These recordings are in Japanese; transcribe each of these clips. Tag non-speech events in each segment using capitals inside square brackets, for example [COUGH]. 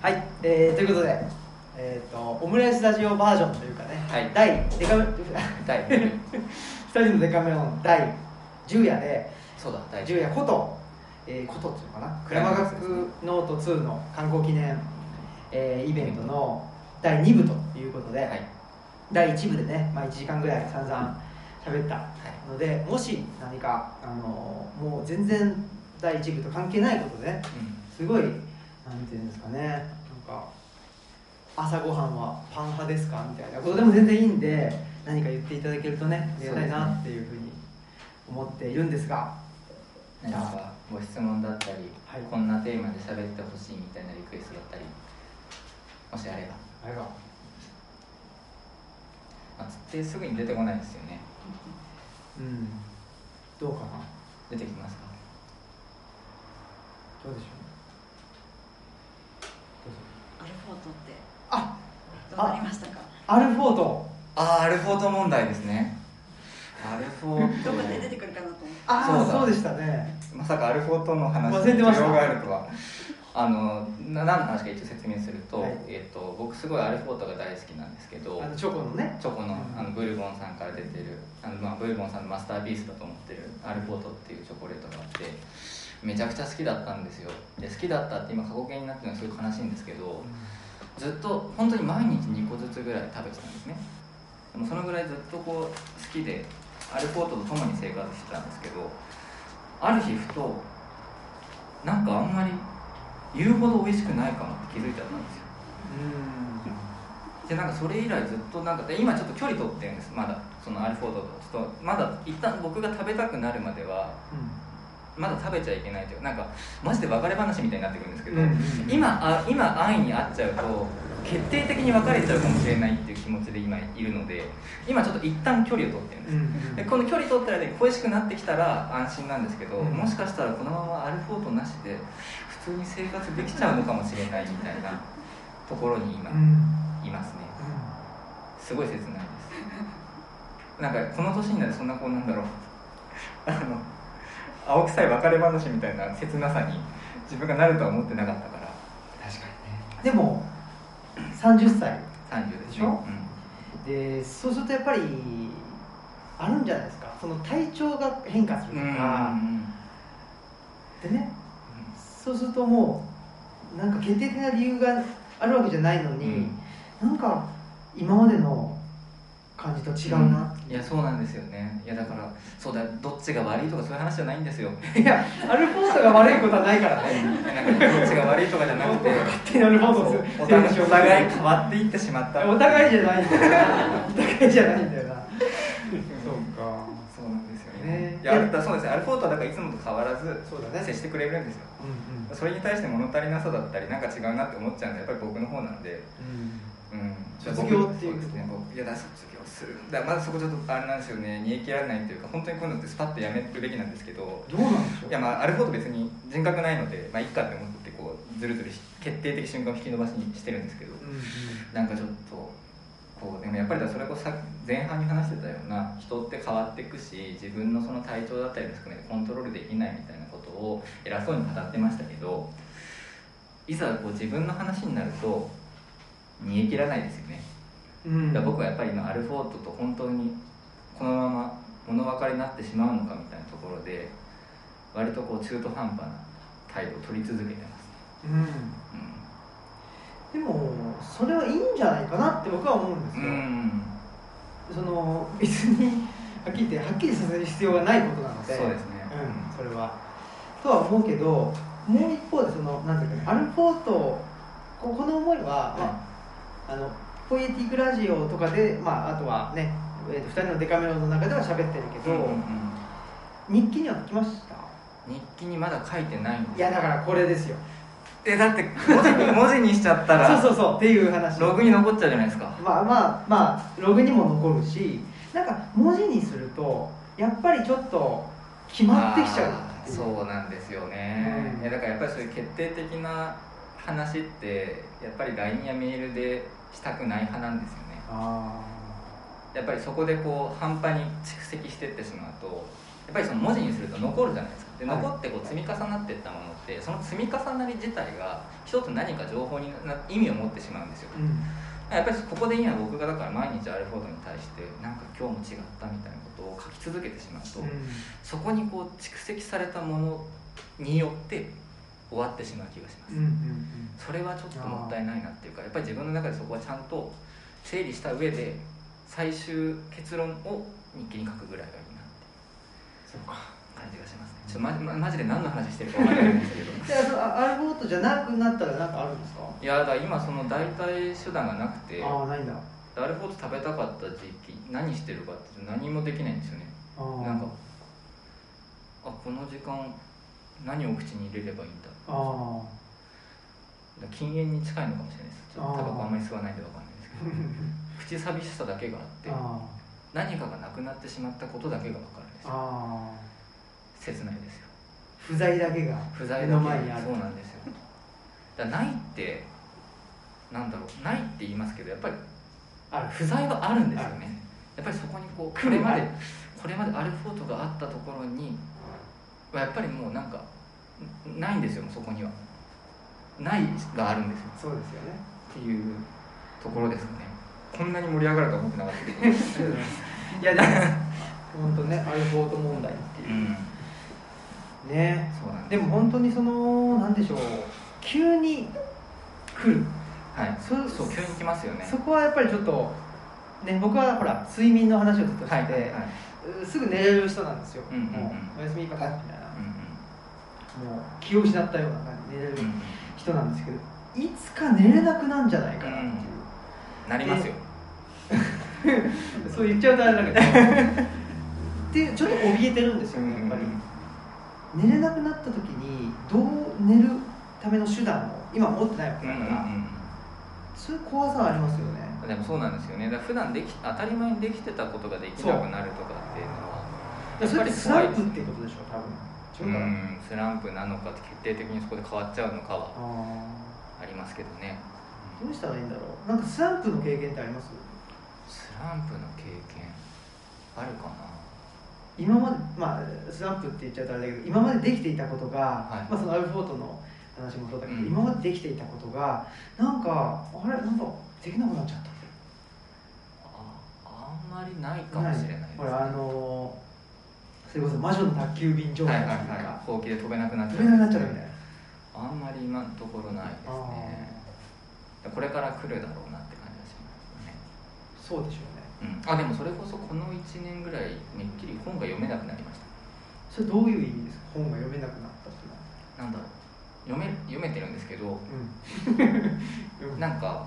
はい、えー、ということで、えー、とオムライスラジオバージョンというかね、はい。第デカメ第。[LAUGHS] 2人のデカメロン第10夜でそうだ第。10夜こと、えー、ことっていうのかなクライマックスですね山岳ノート2の刊行記念、えーイベントの第2部ということで、はい。第1部でね、まあ、1時間ぐらい散々喋ったのでもし何かあのもう全然第1部と関係ないことでねすごいなんていうんですかね。なんか朝ごはんはパン派ですかみたいなことでも全然いいんで何か言っていただけるとねありがたいなっていうふうに思っているんですが。何かご質問だったり、はい。こんなテーマで喋ってほしいみたいなリクエストだったりもしあれば、あれがまあ、つってすぐに出てこないですよね。うん。どうかな。出てきますか？どうでしょうぞアルフォートって。あどうなりましたか？アルフォート。ああアルフォート問題ですね。アルフォート。どこで出てくるかなと思って。ああそうだ。そうでしたね。まさかアルフォートの話忘れてました。需要があるとは。あのな何の話か一応説明すると,、はい。えー、と僕すごいアルフォートが大好きなんですけどあのチョコのね。チョコのうん。あのブルボンさんから出てるあの、まあ、ブルボンさんのマスターピースだと思ってるアルフォートっていうチョコレートがあってめちゃくちゃ好きだったんですよ。で好きだったって今過去形になってるのはすごい悲しいんですけどずっと本当に毎日2個ずつぐらい食べてたんですね。でもそのぐらいずっとこう好きでアルフォートと共に生活してたんですけどある日ふとなんかあんまり言うほど美味しくないかもって気づいちゃったんですよ。でなんかそれ以来ずっとなんかで今ちょっと距離取ってるんですまだ。そのアルフォートとちょっとまだ一旦僕が食べたくなるまではまだ食べちゃいけないというなんかマジで別れ話みたいになってくるんですけど、うん今あ今安易に会っちゃうと決定的に別れちゃうかもしれないっていう気持ちで今いるので今ちょっと一旦距離を取ってるんです、うんでこの距離取ったらで恋しくなってきたら安心なんですけど、うんもしかしたらこのままアルフォートなしで普通に生活できちゃうのかもしれないみたいなところに今、うん。いますね。すごい切ないです。なんかこの年になってそんなこうなんだろう。あの青臭い別れ話みたいな切なさに自分がなるとは思ってなかったから。確かにね。でも30歳30でしょ？うん。でそうするとやっぱりあるんじゃないですか。その体調が変化するとうんか、でねそうするともうなんか決定的な理由があるわけじゃないのに、うん。なんか今までの感じと違うな、いやそうなんですよね。いやだからそうだどっちが悪いとかそういう話じゃないんですよ。いやアルフォートが悪いことはないからね。なんかどっちが悪いとかじゃなくて。勝手にアルフォートそうすお互いお互い変わっていってしまったお互いじゃないんだよな。お互いじゃないんだよな。そうか。そうなんですよね。ね。いやそうですね。アルフォートはだからいつもと変わらずそうだね。接してくれるんですよ。うんうん。それに対して物足りなさだったりなんか違うなって思っちゃうんでやっぱり僕の方なんでうん卒業っていうですね僕いやだ卒業する。だからまずそこちょっとあれなんですよね。煮え切られないっていうか本当にこういうのってスパッとやめるべきなんですけど。どうなんでしょう？いやまあアルフォート別に人格ないのでまあいっかって思ってこうずるずるし決定的瞬間を引き伸ばしにしてるんですけど。うんうん。なんかちょっとこうでもやっぱりだそれこそさ前半に話してたような人って変わっていくし自分のその体調だったりも含めてコントロールできないみたいなことを偉そうに語ってましたけどいざこう自分の話になると煮え切らないですよねうん。僕はやっぱり今アルフォートと本当にこのまま物別れになってしまうのかみたいなところで割とこう中途半端な態度を取り続けてますね。うん。でもそれはいいんじゃないかなって僕は思うんですうん、よ、うん。その別にはっきり言ってはっきりさせる必要がないことなので。そうですね。うん、それは。とは思うけどもう一方でそのなんていうかねアルフォートここの思いは、まあ、あのポエティックラジオとかで、まあ、あとはね、えー、と2人のデカメロの中では喋ってるけど、うんうんうん。日記には書きました？日記にまだ書いてないんですいやだからこれですよ。えだって文字に [LAUGHS] 文字にしちゃったらそうそうそうっていう話。ログに残っちゃうじゃないですか。まあまあまあログにも残るしなんか文字にするとやっぱりちょっと決まってきちゃうそうなんですよね、うん。いやだからやっぱりそういう決定的な話ってやっぱり LINE やメールでしたくない派なんですよね。あやっぱりそこでこう半端に蓄積してってしまうとやっぱりその文字にすると残るじゃないですか。で残ってこう積み重なっていったものってその積み重なり自体が一つ何か情報にな意味を持ってしまうんですよ、うん。やっぱりここで今僕がだから毎日アルフォードに対してなんか今日も違ったみたいなことを書き続けてしまうと、そこにこう蓄積されたものによって終わってしまう気がします、うんうんうん。それはちょっともったいないなっていうかやっぱり自分の中でそこはちゃんと整理した上で最終結論を日記に書くぐらいがいいなってそうか。感じがしますね。ちょっとままマジで何の話してるか分からないんですけど。でそのあアルフォートじゃなくなったら何かあるんですか？いやだから今その代替手段がなくてああないんだ。アルフォート食べたかった時期何してるかって何もできないんですよね。なんかあこの時間何を口に入れればいいんだ？あ禁煙に近いのかもしれないです。ちょっとタバコあんまり吸わないんで分かんないですけど。[LAUGHS] 口寂しさだけがあって何かがなくなってしまったことだけが分かるんですーよ。あ切ないですよ。ー不在だけが不在だけ目の前にある。そうなんですよ。だないってなんだろうないって言いますけどやっぱり不在はあるんですよね。やっぱりそこにこうこれまでこれまでアルフォートがあったところにはやっぱりもうなんかんないんですよそこには。ないがあるんですよ。そうですよね。っていうところですかね。こんなに盛り上がると思ってなかったいますいやでも本当ねアルフォート問題っていう、うん。ね。そうなんでも本当にそのなんでしょう急に来る。はい。そそう急に来ますよね。そこはやっぱりちょっとね僕はほら睡眠の話をずっとしてて、はいはいはい。うすぐ寝れる人なんですよ、うんうんうん。もうおやすみかなみたいな、うんもう気を失ったような感じで寝れるうんうん人なんですけどいつか寝れなくなんじゃないかなっていう、なりますよ。[LAUGHS] そう言っちゃうとあれだけど。ってちょっと怯えてるんですよねやっぱり、寝れなくなった時にどう寝るための手段を今持ってないわけうんうんだから、そういう怖さはありますよね。うんでもそうなんですよね。だから普段でき当たり前にできてたことができなくなるとかそれってスランプっていうことでしょ多分。違うん。スランプなのか決定的にそこで変わっちゃうのかはあありますけどね。ーどうしたらいいんだろう。なんかスランプの経験ってあります？スランプの経験あるかな？今までまあスランプって言っちゃうとあれだけど今までできていたことが、はい。まあ、そのアルフォートの話もそうだけど、うん。今までできていたことがなんかあれなんかできなくなっちゃった。ああんまりないかもしれないです、ね、それこそ魔女の宅急便状はいはい態っていうか、はい。ほうきで飛べなくなっちゃ飛べなくなっちゃうみたいなあんまり今のところないですね。これから来るだろうなって感じがしますね。そうでしょうね。うん、あでもそれこそこの1年ぐらいめっきり本が読めなくなりましそれどういう意味ですか？本が読めなくなったっていうのは。たなんだろう。読め読めてるんですけど。うん。なんか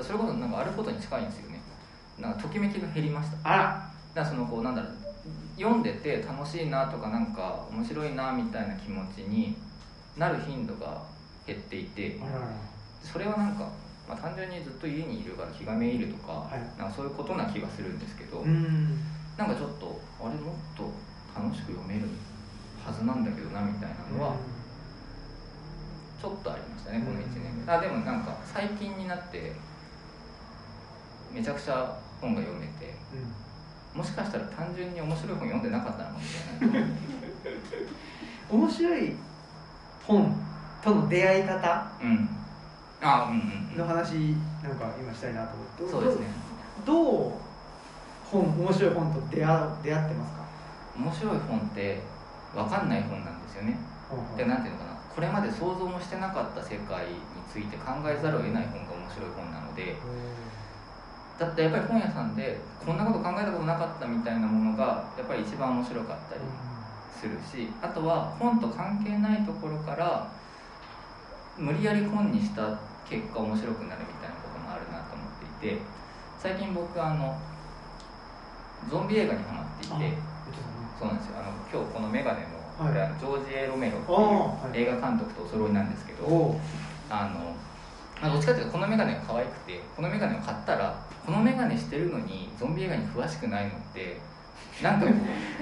それこそなんかアルフォートに近いんですよね。なんかときめきが減りました。あら。だからそのこうなんだろう読んでて楽しいなとかなんか面白いなみたいな気持ちになる頻度が減っていてそれはなんか、まあ、単純にずっと家にいるから気がめいるとか,、はい。なんかそういうことな気がするんですけど、うん。なんかちょっとあれもっと楽しく読めるはずなんだけどなみたいなのはちょっとありましたね、この1年あでもなんか最近になってめちゃくちゃ本が読めてうんもしかしたら単純に面白い本読んでなかったのかもしれない。面白い本との出会い方？うん。あうんうんの話なんか今したいなと思って。そうですね。どう本面白い本と出会う出会ってますか？面白い本って分かんない本なんですよね。でなんていうのかな。これまで想像もしてなかった世界について考えざるを得ない本が面白い本なのでだってやっぱり本屋さんでこんなこと考えたことなかったみたいなものがやっぱり一番面白かったりするしあとは本と関係ないところから無理やり本にした結果面白くなるみたいなこともあるなと思っていて最近僕あのゾンビ映画にハマっていてそうなんですよ。あの今日このメガネの,、はい。これあのジョージ・エロメロっていい。う映画監督とお揃いなんですけど、あのまあどっちかというとこのメガネが可愛くてこのメガネを買ったらこのメガネしてるのにゾンビ映画に詳しくないのってなんかこ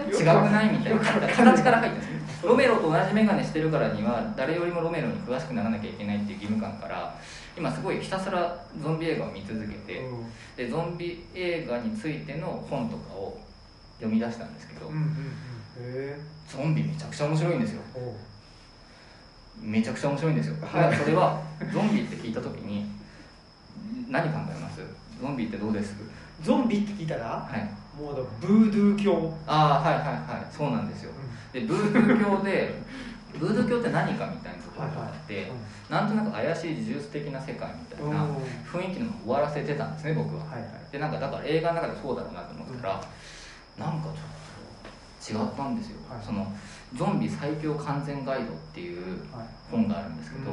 う違くないみたいな形から入ってるんですよロメロと同じメガネしてるからには誰よりもロメロに詳しくならなきゃいけないっていう義務感から今すごいひたすらゾンビ映画を見続けてでゾンビ映画についての本とかを読み出したんですけど、ゾンビめちゃくちゃ面白いんですよめちゃくちゃ面白いんですよ、はい。それはゾンビって聞いた時に何考えます？ゾンビってどうです？ゾンビって聞いたらはい。もうだブードゥー教。ああはいはいはい。そうなんですよ。でブードゥー教でブードゥー教って何かみたいなところがあって、なんとなく怪しい呪術的な世界みたいなうん。雰囲気の終わらせてたんですね僕は。はいはい。でなんかだから映画の中でそうだろうなと思ったら、なんかちょっと違ったんですよ、はい。そのゾンビ最強完全ガイドっていうはい。本があるんですけど、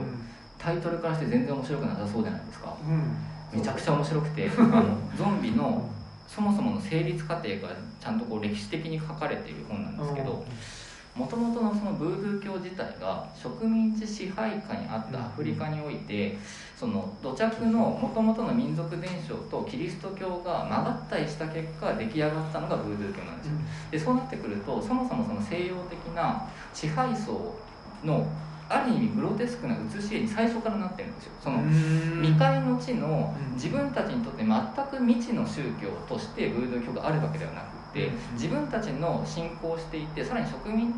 タイトルからして全然面白くなさそうじゃないですか。うん。めちゃくちゃ面白くてあのゾンビのそもそもの成立過程がちゃんとこう歴史的に書かれている本なんですけどもともとのそのブードゥー教自体が植民地支配下にあったアフリカにおいてその土着のもともとの民族伝承とキリスト教が曲がったりした結果出来上がったのがブードゥー教なんですよ。でそうなってくるとそもそもその西洋的な支配層のある意味グロテスクな写し絵に最初からなってるんですよ。その未開の地のうん。自分たちにとって全く未知の宗教としてブードゥー教があるわけではなく自分たちの信仰していてさらに植民地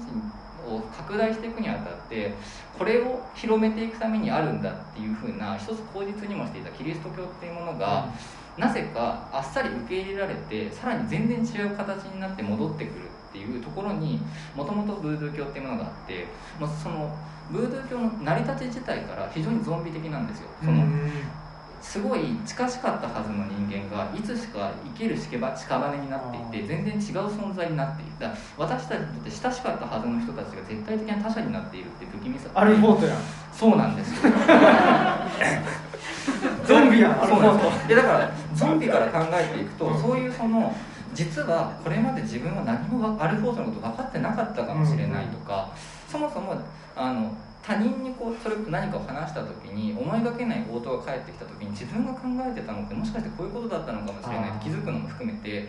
を拡大していくにあたってこれを広めていくためにあるんだっていうふうな一つ口実にもしていたキリスト教っていうものがなぜかあっさり受け入れられてさらに全然違う形になって戻ってくるっていうところにもともとブードゥー教っていうものがあって、まあ、そのブードゥー教の成り立ち自体から非常にゾンビ的なんですよ。そのすごい近しかったはずの人間がいつしか生きる屍屍になっていて全然違う存在になっている。だから私たちにとって親しかったはずの人たちが絶対的な他者になっているって不気味さ。アルフォートやん。そうなんです。よ [LAUGHS] ゾンビやんアルフォート。だからゾンビから考えていくとそういうその実はこれまで自分は何もわアルフォートのこと分かってなかったかもしれないとか、そもそもあの他人にこうそれ何かを話した時に思いがけない応答が返ってきた時に自分が考えてたのってもしかしてこういうことだったのかもしれないって気づくのも含めて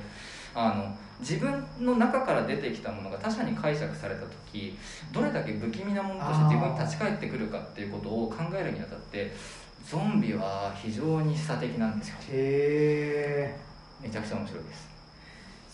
あの自分の中から出てきたものが他者に解釈された時どれだけ不気味なものとして自分に立ち返ってくるかっていうことを考えるにあたってゾンビは非常に示唆的なんですよ。へえめちゃくちゃ面白いです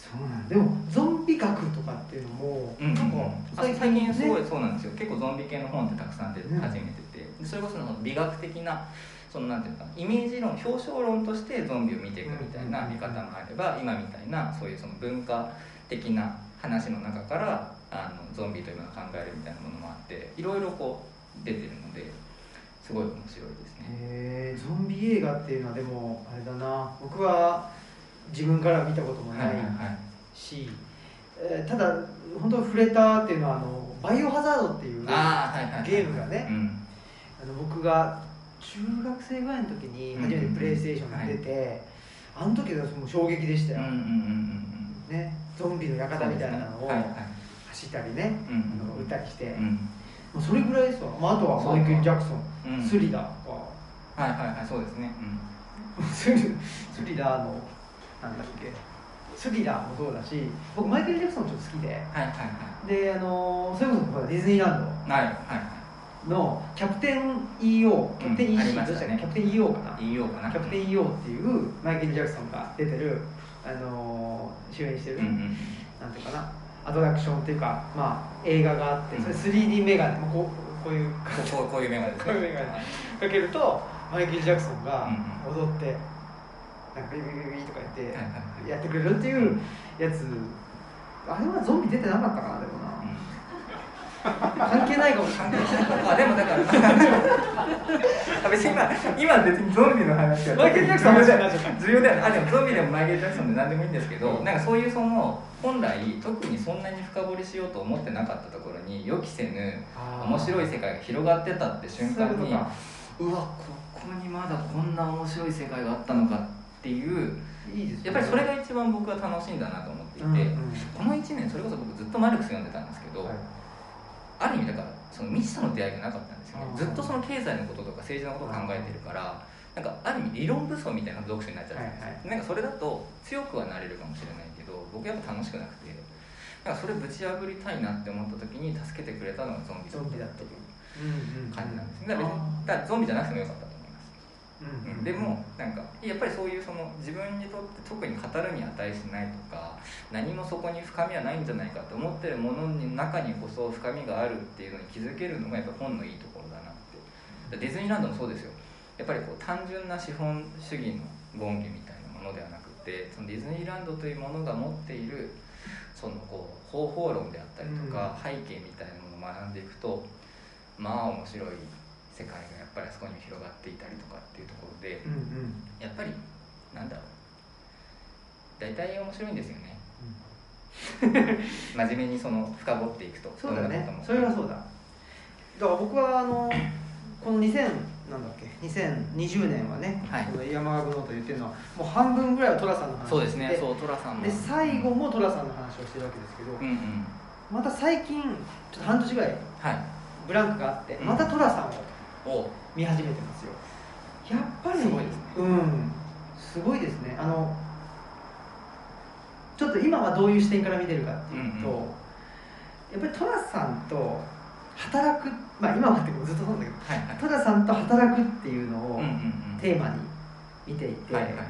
そうなんでもゾンビ学とかっていうのも、うんなんか最最近すごいねそうなんですよ。結構ゾンビ系の本ってたくさん出ね始めて。てでそれこそ美学的なそのなんていうのかなイメージ論表彰論としてゾンビを見ていくみたいな見方もあれば今みたいなそういうその文化的な話の中からあのゾンビというものを考えるみたいなものもあっていろいろこう出てるのですごい面白いですね。へえゾンビ映画っていうのはでもあれだな。僕は自分から見たこともないはいはいはい。ただ本当触れたっていうのはあのバイオハザードっていうゲームがねうん。あの僕が中学生ぐらいの時に初めてプレイステーションに出て、あの時はもう衝撃でしたよ、うんうんうんうんね、ゾンビの館みたいなのを走ったりね、うんあの撃ったりして、うん。それぐらいですわ、まあ、あとはマイケル・ジャクソン、うん。スリラーとか。はいはいはいそうですね。[LAUGHS] スリラーのなんだっけ？スリラーもそうだし僕マイケル・ジャクソンちょっと好きで。はいはいはい。であのそれこそディズニーランはいはいのキャプテン EO キャプテン EC、ましたね。どうしたっけ？キャプテン EO かな、い言いようかな。キャプテン EO っていうマイケル・ジャクソンが出てるあの主演してる、うんうんなんていうかな。アトラクションっていうか、まあ、映画があってそれ 3D メガネ、まあ、こうこういうこうこういうメガネですね。こういうメガネかけるとマイケル・ジャクソンがうん。踊って、なんかビビビビビとか言ってやってくれるっていうやつ。あれはゾンビ出てなかったかなでもな。関係ないかもしれない。あでもだから。あ別に今今別にゾンビの話は。マイケルジャクソンの話重要だよね。あでもゾンビでもマイケル・ジャクソンで何でもいいんですけど、なんかそういうその本来特にそんなに深掘りしようと思ってなかったところに予期せぬ面白い世界が広がってたって瞬間にうわここにまだこんな面白い世界があったのかっていういいですね。やっぱりそれが一番僕は楽しいんだなと思っていて、うんうん。この1年それこそ僕ずっとマルクス読んでたんですけど、はい。ある意味だからその未知との出会いがなかったんですよね。ずっとその経済のこととか政治のことを考えてるからなんかある意味理論武装みたいな読書になっちゃうんですよ、はいなんかそれだと強くはなれるかもしれないけど僕やっぱ楽しくなくてなんかそれぶち破りたいなって思った時に助けてくれたのがゾンビゾンビだったという感じなんですね。だからゾンビじゃなくてもよかったうんでもなんかやっぱりそういうその自分にとって特に語るに値しないとか何もそこに深みはないんじゃないかって思ってるものの中にこそ深みがあるっていうのに気づけるのがやっぱ本のいいところだなって。ディズニーランドもそうですよ。やっぱりこう単純な資本主義の権化みたいなものではなくてそのディズニーランドというものが持っているそのこう方法論であったりとか、背景みたいなものを学んでいくとまあ面白い世界がやっぱりあそこに広がっていたりとかっていうところで、うんうん。やっぱりなんだろう。大体面白いんですよね。[LAUGHS] 真面目にその深掘っていくとそうだね。それはそうだ。だから僕はあのこの2000なんだっけ2020年はね、はい。この山岳ノート言ってるのはもう半分ぐらいは寅さんの話そうですねでそう寅さんも。で最後も寅さんの話をしてるわけですけど、うんうん。また最近ちょっと半年ぐらいはい。ブランクがあってうん。また寅さんをお見始めてますよ。やっぱりすごいですね。うんすごいですね。あのちょっと今はどういう視点から見てるかっていうと、うんうん。やっぱり寅さんと働くまあ今はってずっとそうだけどはいはい。寅さんと働くっていうのをテーマに見ていて、はいはいはい。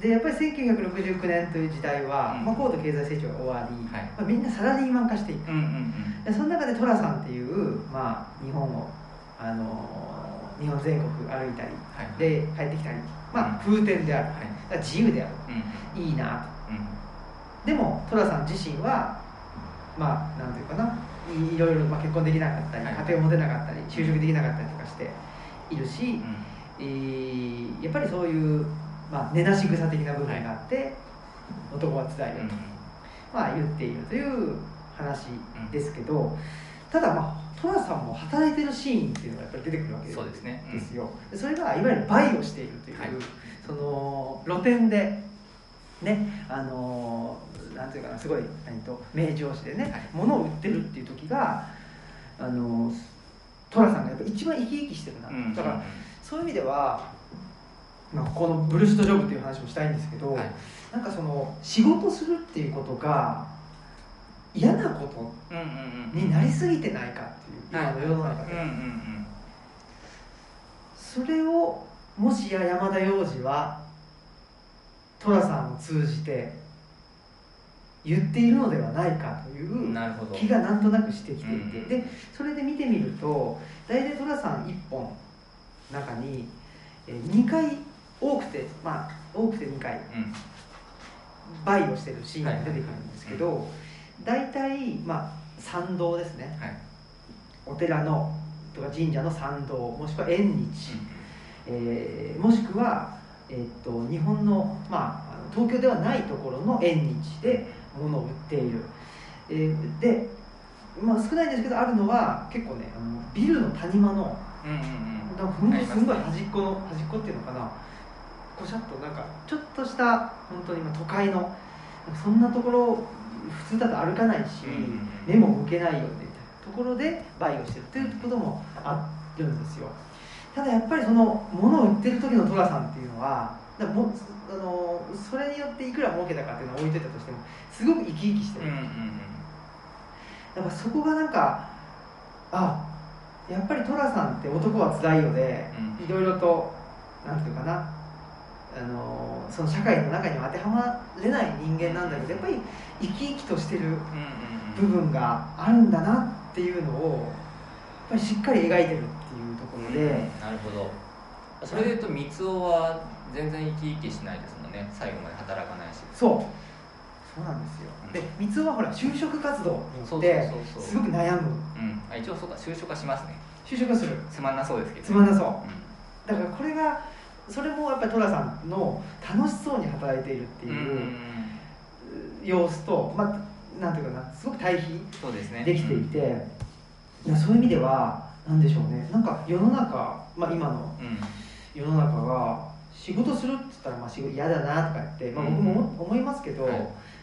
でやっぱり1969年という時代は、うん。まあ、高度経済成長が終わり、はいまあ、みんなサラリーマン化していく。うんうんうん。でその中で寅さんっていう、まあ、日本を、あのー日本全国歩いたりはい。で帰ってきたり、まあ、風天である、はい。自由である。うんいいなうん。とでも寅さん自身はまあなんていうかな。いいろいろ、まあ、結婚できなかったり、はい。家庭を持てなかったり就職できなかったりとかしているし、うん。えーやっぱりそういう、まあ、根なし草的な部分があって、男はつらいよと、まあ、言っているという話ですけど、ただまあ寅さんも働いてるシーンっていうのがやっぱり出てくるわけそうですね。うん。ですよ、でそれがいわゆるバイをしているという、はい。その露店でねあのーなんていうかなすごい何と名調子でね、はい。物を売ってるっていう時があのー寅さんがやっぱ一番生き生きしてるな、うん。だからそういう意味では、まあ、このブルーストジョブっていう話もしたいんですけど、はい。なんかその仕事するっていうことが嫌なことうんうんうん。になりすぎてないかっていう今の世の中で、うんうんうん。それをもしや山田洋次は寅さんを通じて言っているのではないかという気がなんとなくしてきていて、うんでそれで見てみると大体寅さん1本の中にえー2回多くてまあ多くて2回うん。バイをしてるシーンが出てくるんですけど、大体まあ参道ですね。はい。お寺のとか神社の参道もしくは縁日、えーもしくは、えーっと日本の,、まあ、東京ではないところの縁日で物を売っている、えーで、まあ、少ないんですけどあるのは結構ねあのビルの谷間のうんうんうん。なんかほんすすごい端っこの端っこっていうのかな。こしゃっとなんかちょっとした本当に今都会のそんなところ普通だと歩かないし、目も向けないよねみたいなところでバイをしてるっていうこともあるんですよ。ただやっぱりその物を売ってる時の寅さんっていうのはだからもあのそれによっていくら儲けたかっていうのは置いといたとしてもすごく生き生きしてる、うんうんうん。やっぱそこがなんかあやっぱり寅さんって男はつらいよでうん。いろいろとなんていうかなあのその社会の中には当てはまれない人間なんだけどやっぱり生き生きとしてるうんうん部分があるんだなっていうのをやっぱりしっかり描いてるっていうところで、なるほど。それでいうと三つ男は全然生き生きしないですもんね。最後まで働かないし。そう。そうなんですよ。うん。で三つはほら就職活動ってすごく悩む。うん。あ一応そうか就職はしますね。就職する。つまんなそうですけどつまんなそう。うだからこれがそれもやっぱり寅さんの楽しそうに働いているってんうんうんいう様子と、まあ、なんていうかなすごく対比そうですね。できていて、いやそういう意味ではなんでしょうね。なんか世の中、まあ、今のうん。うん世の中が仕事するって言ったらまあ仕事嫌だなとか言って、まあ、僕も思思いますけど、はい。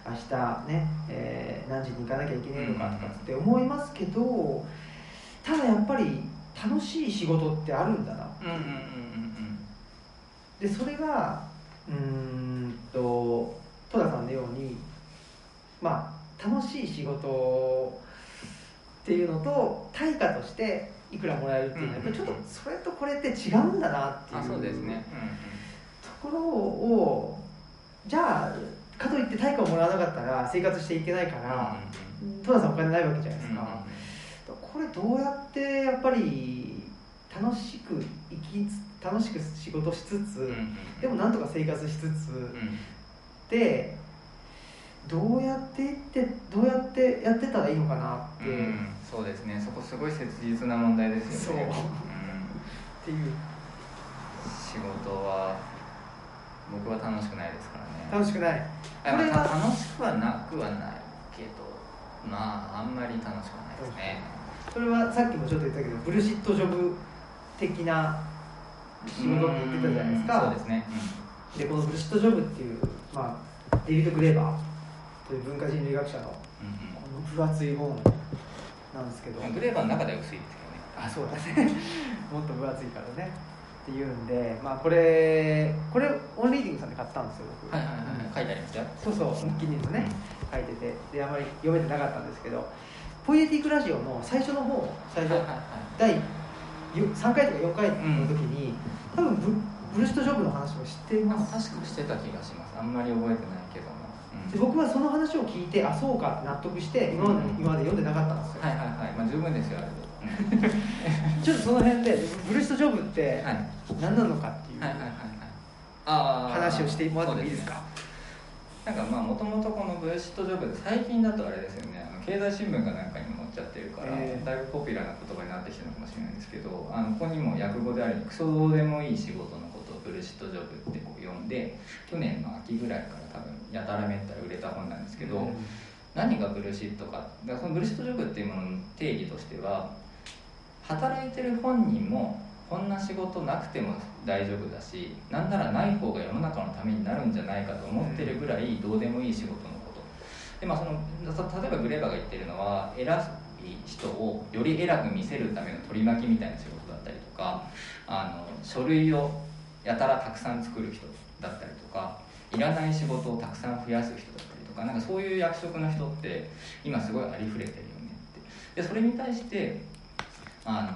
明日ね、えー何時に行かなきゃいけないのかとかって思いますけどただやっぱり楽しい仕事ってあるんだなうんうんうんうんでそれがうーんと戸田さんのようにまあ楽しい仕事っていうのと対価としていくらもらえるっていうのはちょっとそれとこれって違うんだなっていう。あそうですね、ところをじゃあかといって対価をもらわなかったら生活していけないから戸田さんお金ないわけじゃないですか、これどうやってやっぱり楽しく生き楽しく仕事しつつ、でもなんとか生活しつつ、でどうやっていってどうやってやってたらいいのかなって、うん、そうですね。そこすごい切実な問題ですよね。っていう仕事は僕は楽しくないですからね。楽しくない。これは楽しくはなくはないけどまああんまり楽しくないですね。それはさっきもちょっと言ったけどブルシットジョブ的な仕事って言ってたじゃないですか。そうですね、うん、でこのブルシットジョブっていう、まあ、デビッド・グレーバーという文化人類学者のこの分厚い本なんですけど、グレーバーの中では薄いですけどね。あそうだね。[LAUGHS] もっと分厚いからね。っていうんで、まあ、これこれオンリーディングさんで買ったんですよ僕。はいはいはい、書いてありますよ。そうそう気に入るね、書いてて。であまり読めてなかったんですけどポイエティックラジオの最初の方最初、はいはいはい、第3回とか4回の時に、うん、多分ブブルシットジョブの話も知っています。確かしてた気がします。あんまり覚えてないで僕はその話を聞いてあそうかって納得して今まで,、今まで読んでなかったんですよ。はいはいはい。まあ十分ですよあれ [LAUGHS] ちょっとその辺でブルーストジョブって何なのかっていう話をしてもらってもいいですか？なんかまあもともとこのブルシットジョブ最近だとあれですよね。経済新聞かなんかにちゃってるから、えー、だいぶポピュラーな言葉になってきてるのかもしれないんですけどあのここにも訳語であるクソどうでもいい仕事のことをブルシットジョブってこう呼んで去年の秋ぐらいから多分やたらめったら売れた本なんですけど、うん、何がブルシットかだからそのブルシットジョブっていうものの定義としては働いてる本人もこんな仕事なくても大丈夫だしなんならない方が世の中のためになるんじゃないかと思ってるぐらいどうでもいい仕事のこと。で、まあ、その例えばグレーバーが言ってるのは偉い人をより偉く見せるための取り巻きみたいな仕事だったりとかあの書類をやたらたくさん作る人だったりとかいらない仕事をたくさん増やす人だったりとかなんかそういう役職の人って今すごいありふれてるよねって。でそれに対してあの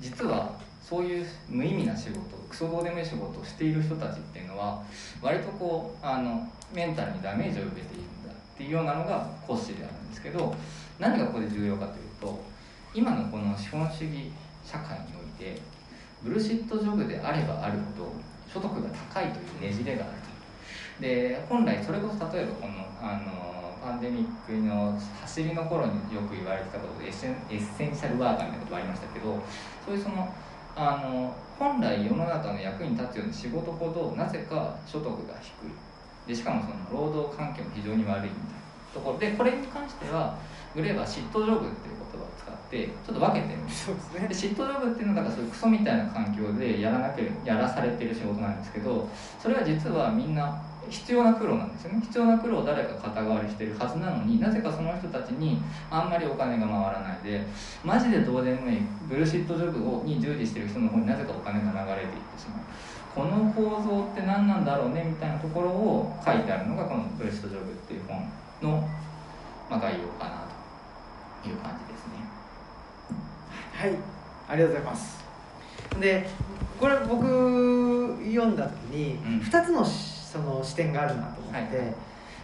実はそういう無意味な仕事クソどうでもいい仕事をしている人たちっていうのは割とこうあのメンタルにダメージを受けているんだっていうようなのが骨子であるんですけど何がここで重要かというと今のこの資本主義社会においてブルシットジョブであればあるほど所得が高いというねじれがあると。で本来それこそ例えばこのあのパンデミックの走りの頃によく言われてたことでエッセンエッセンシャルワーカーみたいなことがありましたけどそういうそのあの本来世の中の役に立つような仕事ほどなぜか所得が低い。でしかもその労働環境も非常に悪いみたいところ。でこれに関してはグレーは嫉妬ジョブっていう言葉を使ってちょっと分けてる。んですそうですね。で嫉妬ジョブっていうのはだからそういうクソみたいな環境でやらなければやらされてる仕事なんですけどそれは実はみんな必要な苦労なんですよね。必要な苦労を誰か肩代わりしてるはずなのになぜかその人たちにあんまりお金が回らないでマジでどうでもいいブルシットジョブをに従事してる人の方になぜかお金が流れていってしまう。この構造って何なんだろうねみたいなところを書いてあるのがこのブルシットジョブっていう本の、まあ、概要かなという感じですね。はい。ありがとうございます。でこれ僕読んだ時に2つのその視点があるなと思って、はい、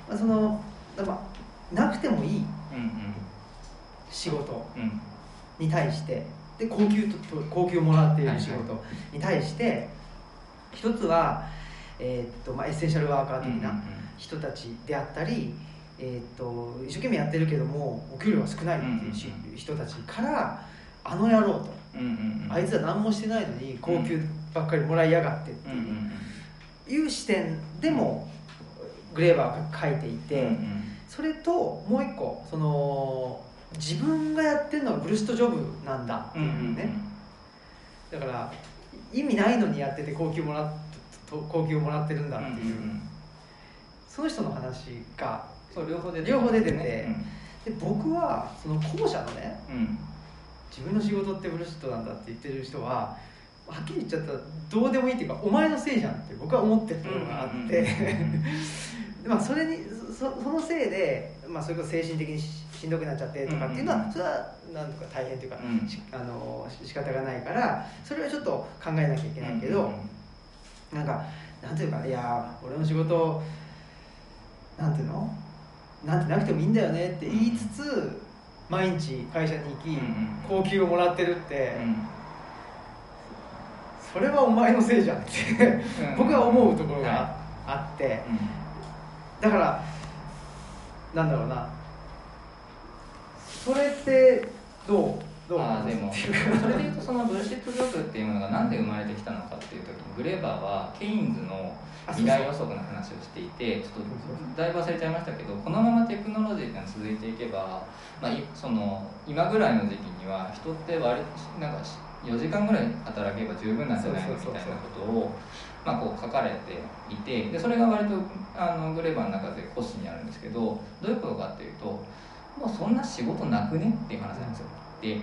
まあ、そのまあ、なくてもいい仕事に対して。で高級と高級をもらっている仕事に対して、一つは、えー、っとまあ、エッセンシャルワーカー的な人たちであったり、えー、っと一生懸命やってるけどもお給料が少ないっていう人たちからあの野郎と、あいつは何もしてないのに高級ばっかりもらいやがってっていう,、いう視点でもグレーバーが書いていて、それともう一個その自分がやってるのはブルストジョブなんだっていうね、だから意味ないのにやってて高級もらっ高級をもらってるんだっていう,、その人の話がそう両方出て。両方出てて、で僕はその後者のね、自分の仕事ってブルシットなんだって言ってる人ははっきり言っちゃったらどうでもいいっていうかお前のせいじゃんって僕は思ってるところがあって。[LAUGHS] まあそれにそそのせいで、まあ、それこそ精神的にししんどくなっちゃってとかっていうのは、それはなんとか大変というか、うん。しあのし仕方がないからそれはちょっと考えなきゃいけないけど、なんかなんていうかいや俺の仕事なんていうの？なんてなくてもいいんだよねって言いつつ毎日会社に行き、高級をもらってるって、うん。それはお前のせいじゃんってうん。僕は思うところはがあって、うん。だからなんだろうな。それってどう？どうあーでもそれでいうとそのブルシットジョブっていうものがなんで生まれてきたのかっていう時にグレーバーはケインズの未来予測の話をしていてちょっとだいぶ忘れちゃいましたけどこのままテクノロジーが続いていけば、まあ、いその今ぐらいの時期には人って割なんか4時間ぐらい働けば十分なんじゃないの？みたいなことをまあ、こう書かれていてでそれが割とあのグレーバーの中で骨子にあるんですけどどういうことかっていうともうそんな仕事なくね？っていう話なんですよ。で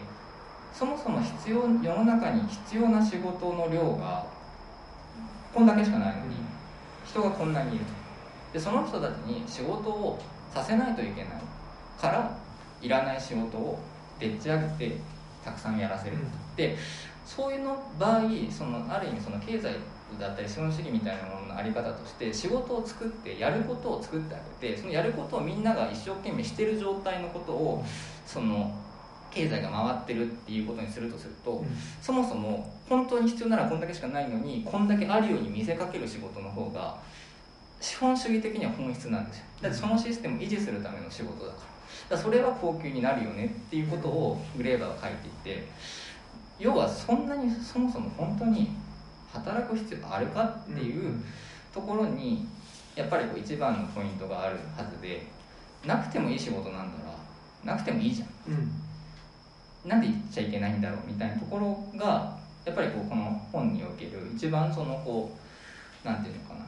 そもそも必要世の中に必要な仕事の量がこんだけしかないのに人がこんなにいると。でその人たちに仕事をさせないといけない。からいらない仕事をでっち上げてたくさんやらせる、でそういうの場合そのある意味その経済だったり資本主義みたいなもののあり方として仕事を作ってやることを作ってあげてそのやることをみんなが一生懸命してる状態のことをその経済が回ってるっていうことにするとすると、そもそも本当に必要ならこんだけしかないのにこんだけあるように見せかける仕事の方が資本主義的には本質なんですよ。だってそのシステムを維持するための仕事だから。だからそれは高級になるよねっていうことをグレーバーは書いていて要はそんなにそもそも本当に働く必要があるかっていうところにやっぱりこう一番のポイントがあるはずでなくてもいい仕事なんだらなくてもいいじゃん。うんなんで言っちゃいけないんだろうみたいなところがやっぱりこうこの本における一番そのこうなんていうのかな。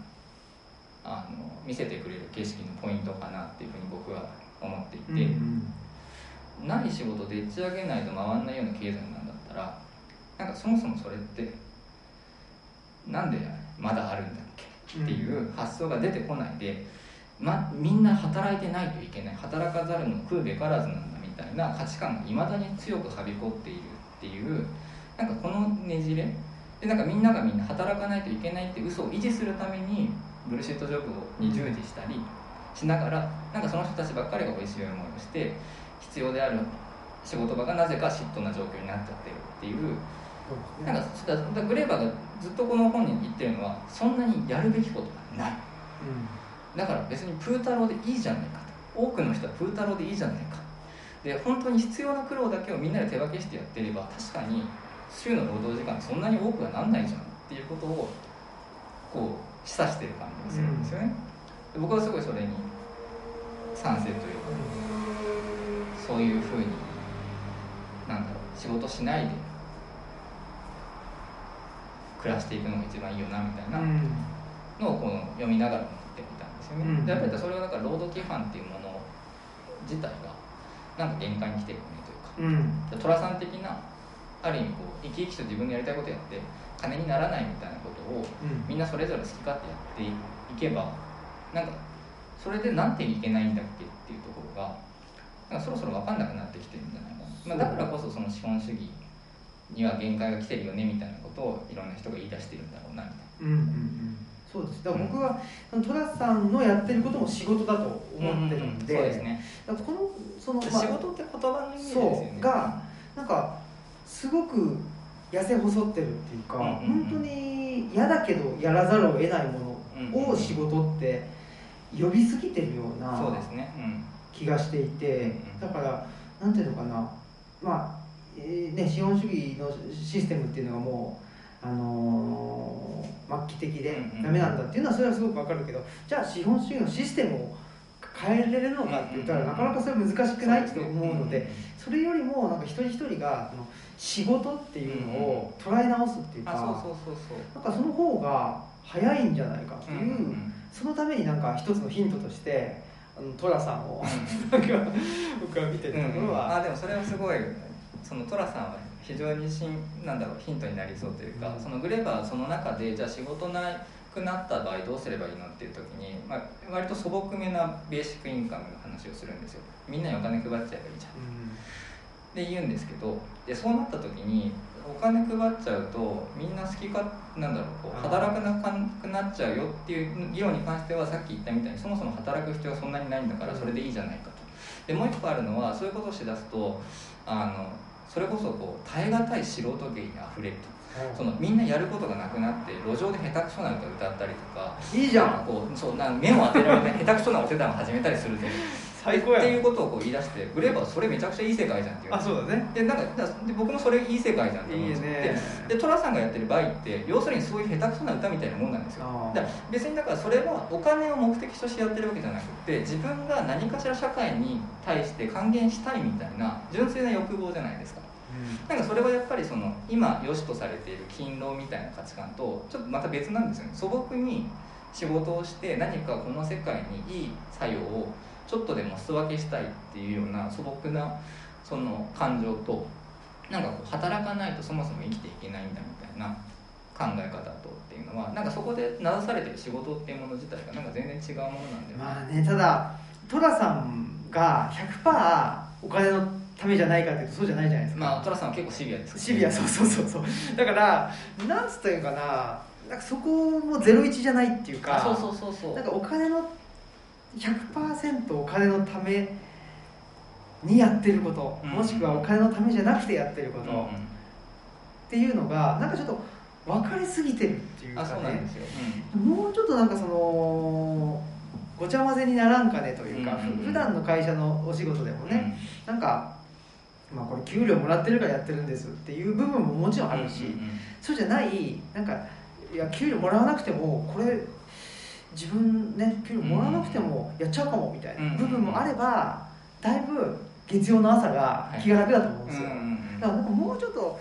あの見せてくれる景色のポイントかなっていうふうに僕は思っていて、うんない仕事でっち上げないと回んないような経済なんだったらなんかそもそもそれってなんでまだあるんだっけっていう発想が出てこないで、ま、みんな働いてないといけない。働かざるの食うべからずなんだみたいな価値観がいまだに強くはびこっているっていうなんかこのねじれでなんかみんながみんな働かないといけないって嘘を維持するためにブルシットジョブに従事したりしながらなんかその人たちばっかりが美味しい思いをして必要である仕事場がなぜか嫉妬な状況になっちゃってるっていうなんかグレーバーがずっとこの本に言ってるのはそんなにやるべきことがない。だから別にプータローでいいじゃないかと。多くの人はプータローでいいじゃないかで本当に必要な苦労だけをみんなで手分けしてやってれば確かに週の労働時間そんなに多くはなんないじゃん。っていうことをこう示唆してる感じがするんですよね、で僕はすごいそれに賛成というかそういうふうになんだろう仕事しないで暮らしていくのが一番いいよなみたいなのをこの読みながら思ってみたんですよね、うん。でやっぱりそれはだから労働規範っていうもの自体がなんか限界に来てるよねというか。うん。寅さん的なある意味こう生き生きと自分のやりたいことやって金にならないみたいなことをうん。みんなそれぞれ好き勝手やっていけばなんかそれでなんていけないんだっけっていうところがなんかそろそろ分かんなくなってきてるんじゃないかな、まあ、だからこそその資本主義には限界が来てるよねみたいなことをいろんな人が言い出してるんだろうなみたいうんうんうんそうです。だから僕はトラさんのやってることも仕事だとな思ってるんで,、このその、まあ仕事って言葉の意味ですよね。がなんかすごく痩せ細ってるっていうか、うんうんうん。本当に嫌だけどやらざるを得ないものを仕事って呼びすぎてるような気がしていてだからなんていうのかな。まあ、えーね、資本主義のシステムっていうのがもう、あのー末期的でダメなんだっていうのはそれはすごくわかるけどじゃあ資本主義のシステムを変えれるのかって言ったらなかなかそれ難しくないと思うのでそれよりもなんか一人一人がその仕事っていうのを捉え直すっていうかなんかその方が早いんじゃないかっていう、そのためになんか一つのヒントとしてあのトラさんをなん。か [LAUGHS] 僕は見てるところは、あでもそれはすごいその寅さんは非常にしんなんだろうヒントになりそうというか、うん。そのグレーバーはその中でじゃあ仕事なくなった場合どうすればいいのっていう時に、まあ、割と素朴めなベーシックインカムの話をするんですよ。みんなにお金配っちゃえばいいじゃん。って言うんですけどでそうなった時にお金配っちゃうとみんな好きかなんだろうこう働かなくなっちゃうよっていう議論に関してはさっき言ったみたいにそもそも働く必要はそんなにないんだからそれでいいじゃないかと。でもう一個あるのはそういうことをしだすとあのそれこそこう耐え難い素人芸にあふれると。そのみんなやることがなくなって路上で下手くそな歌歌ったりとかいいじゃん。こうそうな目を当てられて下手くそなお手段を始めたりするぜ [LAUGHS] 最高やっていうことをこう言い出してグレーバーはそれめちゃくちゃいい世界じゃんっていう。あそうだね。でなんか僕もそれいい世界じゃんって思うんですよいいね。でで寅さんがやってる場合って要するにそういう下手くそな歌みたいなもんなんですよ。だ別にだからそれはお金を目的としてやってるわけじゃなくて自分が何かしら社会に対して還元したいみたいな純粋な欲望じゃないですかなんかそれはやっぱりその今良しとされている勤労みたいな価値観とちょっとまた別なんですよね。素朴に仕事をして何かこの世界にいい作用をちょっとでも素分けしたいっていうような素朴なその感情となんかこう働かないとそもそも生きていけないんだみたいな考え方とっていうのはなんかそこで名指されてる仕事っていうもの自体がなんか全然違うものなんで、まあねただ寅さんが100%お金のためじゃないかっていうとそうじゃないじゃないですか、まあ寅さんは結構シビアですシビアそうそうそうそう。だからなんつったらいいのかな。なんかそこもゼロ一じゃないっていうかあそうそうそうそう。なんかお金の100%お金のためにやってること、うん。もしくはお金のためじゃなくてやってること、うんうん。っていうのがなんかちょっと分かりすぎてるっていうかあそうなんねですよ、もうちょっとなんかそのごちゃ混ぜにならんかねというか、うんうん普段の会社のお仕事でもね、なんか、まあ、これ給料もらってるからやってるんですっていう部分ももちろんあるし、うんうんうん。そうじゃないなんかいや給料もらわなくてもこれ自分ね給料もらわなくてもやっちゃうかもみたいな部分もあればだいぶ月曜の朝が気が楽だと思うんですよ、うんうんうん。だからなんかもうちょっと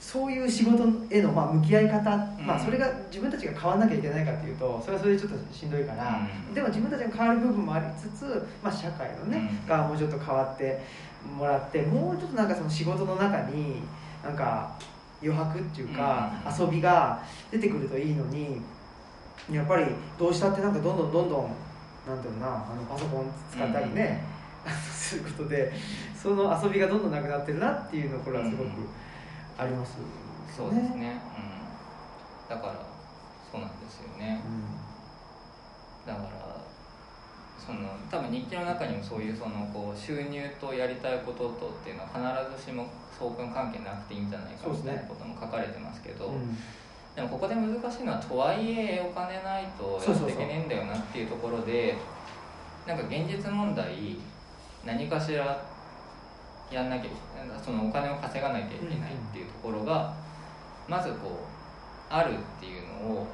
そういう仕事へのまあ向き合い方、うん。まあ、それが自分たちが変わらなきゃいけないかっていうとそれはそれでちょっとしんどいから、うん。でも自分たちが変わる部分もありつつ、まあ、社会のね、うん。がもうちょっと変わってもらってもうちょっとなんかその仕事の中になんか余白っていうか、うん。遊びが出てくるといいのにやっぱりどうしたってなんかどんどんどんどんなんていうのかなあのパソコン使ったりね、することでその遊びがどんどんなくなってるなっていうのこれはすごくあります、そうですね、うん、だからそうなんですよね。だからその多分日記の中にもそういうそのこう収入とやりたいこととっていうのは必ずしも相関関係なくていいんじゃないかみたいなことも書かれてますけどうんうんでもここで難しいのはとはいえお金ないとやっていけねえんだよなっていうところでなんか現実問題何かしらやんなきゃいけないそのお金を稼がなきゃいけないっていうところがまずこうあるっていうのを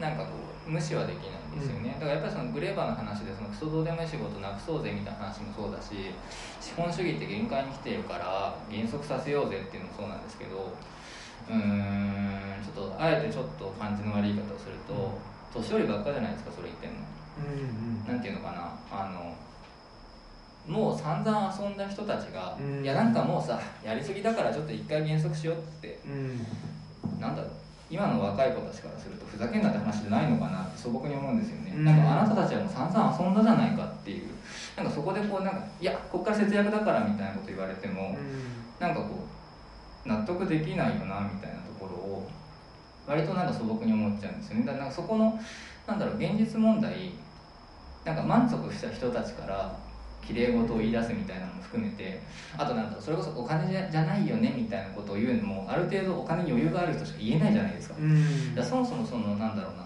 なんかこう無視はできないんですよね、だからやっぱりそのグレーバーの話でそのクソどうでもいい仕事なくそうぜみたいな話もそうだし資本主義って限界に来ているから減速させようぜっていうのもそうなんですけどうーんちょっとあえてちょっと感じの悪い言い方をすると年寄りばっかじゃないですかそれ言ってんの。うん。なんていうのかな。あのもう散々遊んだ人たちが、うん。いやなんかもうさやりすぎだからちょっと一回減速しようって。うん。なんだろう今の若い子たちからするとふざけんなって話じゃないのかなって素朴に思うんですよね、うん。なんかあなたたちはもう散々遊んだじゃないかっていう。なんかそこでこうなんかいやこっから節約だからみたいなこと言われても、なんかこう納得できないよなみたいなところを割となんか素朴に思っちゃうんですよね。だからなんかそこのなんだろう現実問題なんか満足した人たちから綺麗事を言い出すみたいなのも含めてあとなんだろうそれこそお金じゃじゃないよねみたいなことを言うのもある程度お金に余裕がある人しか言えないじゃないですか,、うん。そもそもそのなんだろうな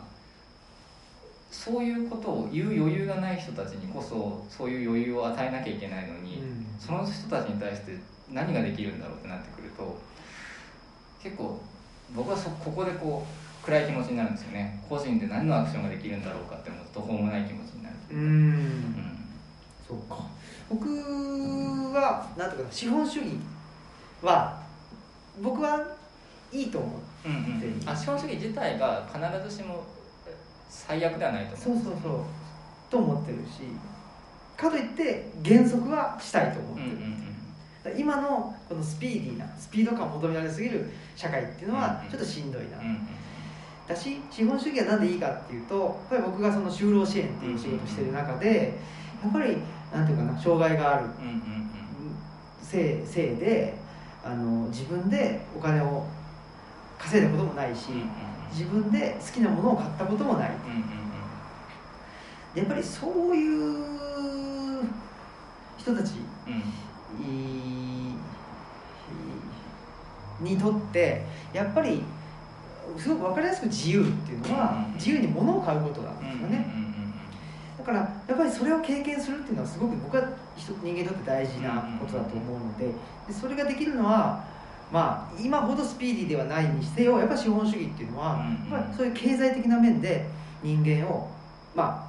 そういうことを言う余裕がない人たちにこそそういう余裕を与えなきゃいけないのに、その人たちに対して何ができるんだろうってなってくると結構僕はそここでこう暗い気持ちになるんですよね。個人で何のアクションができるんだろうかって思うと途方もない気持ちになるううん。んそうか。僕はなんていうかな資本主義は僕はいいと思う。うんうん。あ資本主義自体が必ずしも最悪ではないと思う。そうそうそう。と思ってるし。かといって減速はしたいと思ってる、うんうんうん。今のこのスピーディーなスピード感を求められすぎる社会っていうのはうんちょっとしんどいな、うんうん。だし資本主義は何でいいかっていうとやっぱり僕がその就労支援っていう仕事をしてる中でやっぱりなんていうかな障害があるせいせいであの自分でお金を稼いだこともないし自分で好きなものを買ったこともない。やっぱりそういう人たちにとってやっぱりすごく分かりやすく自由っていうのはうん自由に物を買うことなんうんですよね。だからやっぱりそれを経験するっていうのはすごく僕は人人間にとって大事なことだと思うのででそれができるのはまあ今ほどスピーディーではないにしてよやっぱ資本主義っていうのはうんやっぱりそういう経済的な面で人間をまあ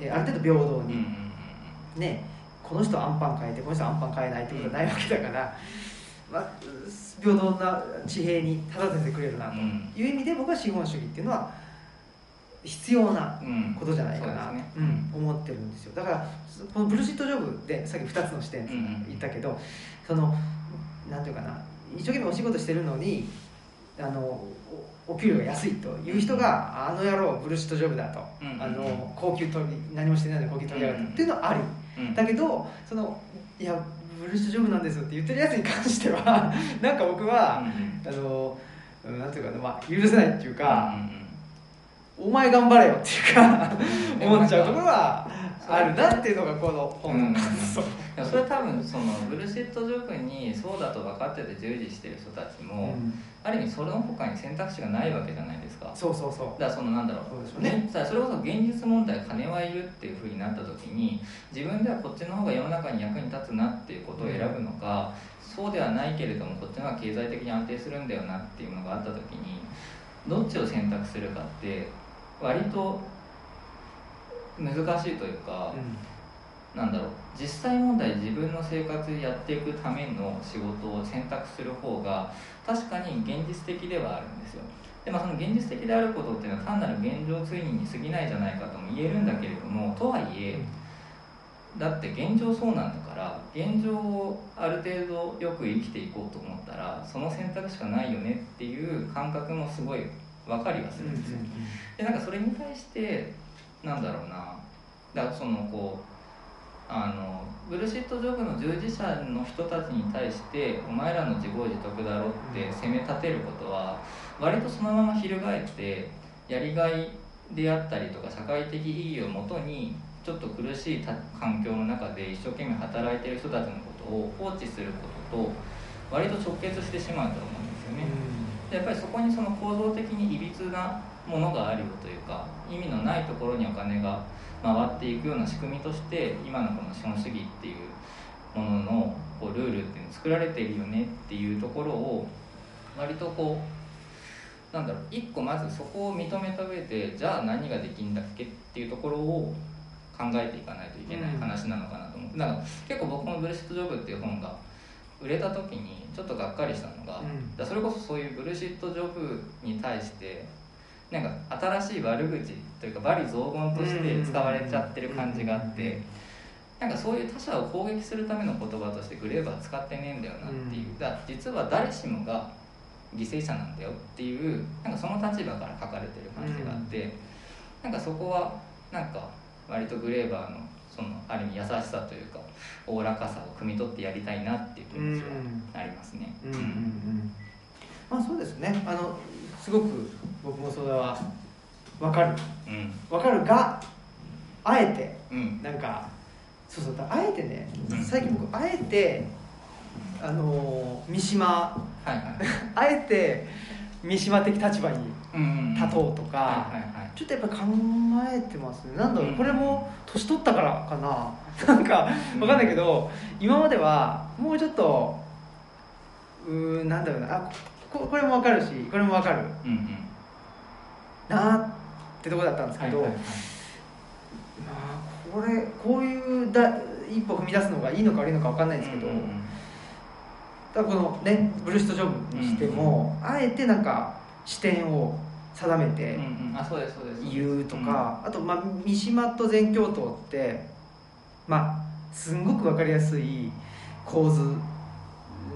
えある程度平等にねこの人はアンパン買えてこの人はアンパン買えないってことはないわけだから、まあ、平等な地平に立たせてくれるなとうん。いう意味で僕は資本主義っていうのは必要なうん。ことじゃないかな、そうん。思ってるんですよ。だからこのブルシットジョブでさっき2つの視点言ったけど、そのなんていうかな一生懸命お仕事してるのにあのおお給料が安いという人が、あの野郎ブルシットジョブだと、うんあの高級取り何もしてないのに高級取りやがったっていうのはあり、うん。だけどそのいやブルシットジョブなんですって言ってるやつに関しては [LAUGHS] なんか僕は、あのうんなんていうかな、まあ、許せないっていうか、お前頑張れよっていうかうん。思っちゃうところはあるなっていうのがこの本。の感想、いやそれは多分そのブルシットジョブにそうだと分かってて従事してる人たちも、うん。ある意味それの他に選択肢がないわけじゃないですか。そうそうそう。だからそのなんだろそううですよね。さそれこそ現実問題金はいるっていうふうになった時に自分ではこっちの方が世の中に役に立つなっていうことを選ぶのか、そうではないけれどもこっちの方が経済的に安定するんだよなっていうのがあった時にどっちを選択するかって割と難しいというか、なんだろう実際問題自分の生活でやっていくための仕事を選択する方が確かに現実的ではあるんですよ。で、まあ、その現実的であることっていうのは単なる現状追認に過ぎないじゃないかとも言えるんだけれどもとはいえだって現状そうなんだから現状をある程度よく生きていこうと思ったらその選択しかないよねっていう感覚もすごい分かりはするんですよ、でなんかそれに対してなんだろうな。だからそのこうあのブルシットジョブの従事者の人たちに対してお前らの自業自得だろって責め立てることは割とそのまま翻ってやりがいであったりとか社会的意義をもとにちょっと苦しいた環境の中で一生懸命働いてる人たちのことを放置することと割と直結してしまうと思うんですよね。やっぱりそこにその構造的にいびつなものがあるよというか意味のないところにお金が回っていくような仕組みとして今のこの資本主義っていうもののこうルールっていうの作られているよねっていうところを割とこうなんだろう一個まずそこを認めた上でじゃあ何ができるんだっけっていうところを考えていかないといけない話なのかなと思って、だか結構僕この「ブルシット・ジョブ」っていう本が売れた時にちょっとがっかりしたのが、うん。それこそそういうブルシット・ジョブに対してなんか新しい悪口というか罵詈雑言として使われちゃってる感じがあってなんかそういう他者を攻撃するための言葉としてグレーバー使ってねえんだよなっていう、うん。だ実は誰しもが犠牲者なんだよっていうなんかその立場から書かれてる感じがあって、なんかそこはなんか割とグレーバーのそのある意味優しさというかおおらかさを汲み取ってやりたいなっていう気持ちはありますね。うんうんうん。まあそうですね。あのすごく僕もそれは分かる。うん。分かるがあえてうん。なんかそうそうあえてねうん。最近僕あえてあの三島はいはい [LAUGHS] あえて三島的立場に立とうとか、はいはいはいちょっとやっぱ考えてますね。なんだろううん。これも年取ったからかな。なんかわかんないけど今まではもうちょっとうーんなんだろうな。あここれもわかるしこれもわかるうんうん。なってとこだったんですけど、はいはいはい。まあこれこういうだ一歩踏み出すのがいいのか悪いのかわかんないんですけど、うんうんうん。だこのねブルーシットジョブにしても、あえてなんか視点を定めて、うんうん。あそうですそうです。言うとか、あと、まあ、三島と全教頭ってまあすんごく分かりやすい構図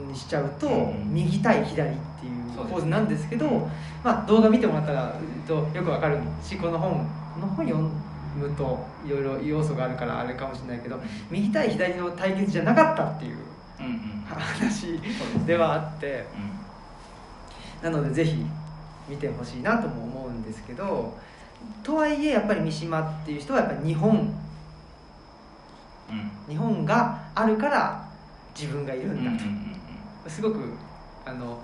にしちゃうと、うん右対左っていうそうですね。ポーズなんですけどまあ、動画見てもらったらとよくわかるしこの本この本読むといろいろ要素があるからあれかもしれないけど右対左の対決じゃなかったっていう話ではあってうん。なのでぜひ見てほしいなとも思うんですけどとはいえやっぱり三島っていう人はやっぱり日本。うん。日本があるから自分がいるうんうんうんん。だと、すごくあの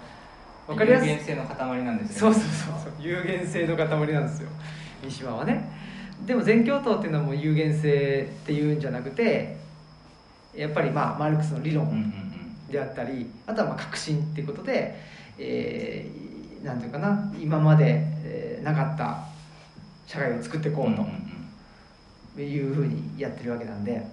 うん分かりやすい。有限性の塊なんですよそうそうそうそう。有限性の塊なんですよ。三島はね。でも全教頭っていうのはもう有限性っていうんじゃなくてやっぱりまあマルクスの理うんうんう論ん。であったりあとはまあ革新っていうことで、えーなんていうかな今まで、えーなかった社会を作っていこうというふうにやってるわけなんで。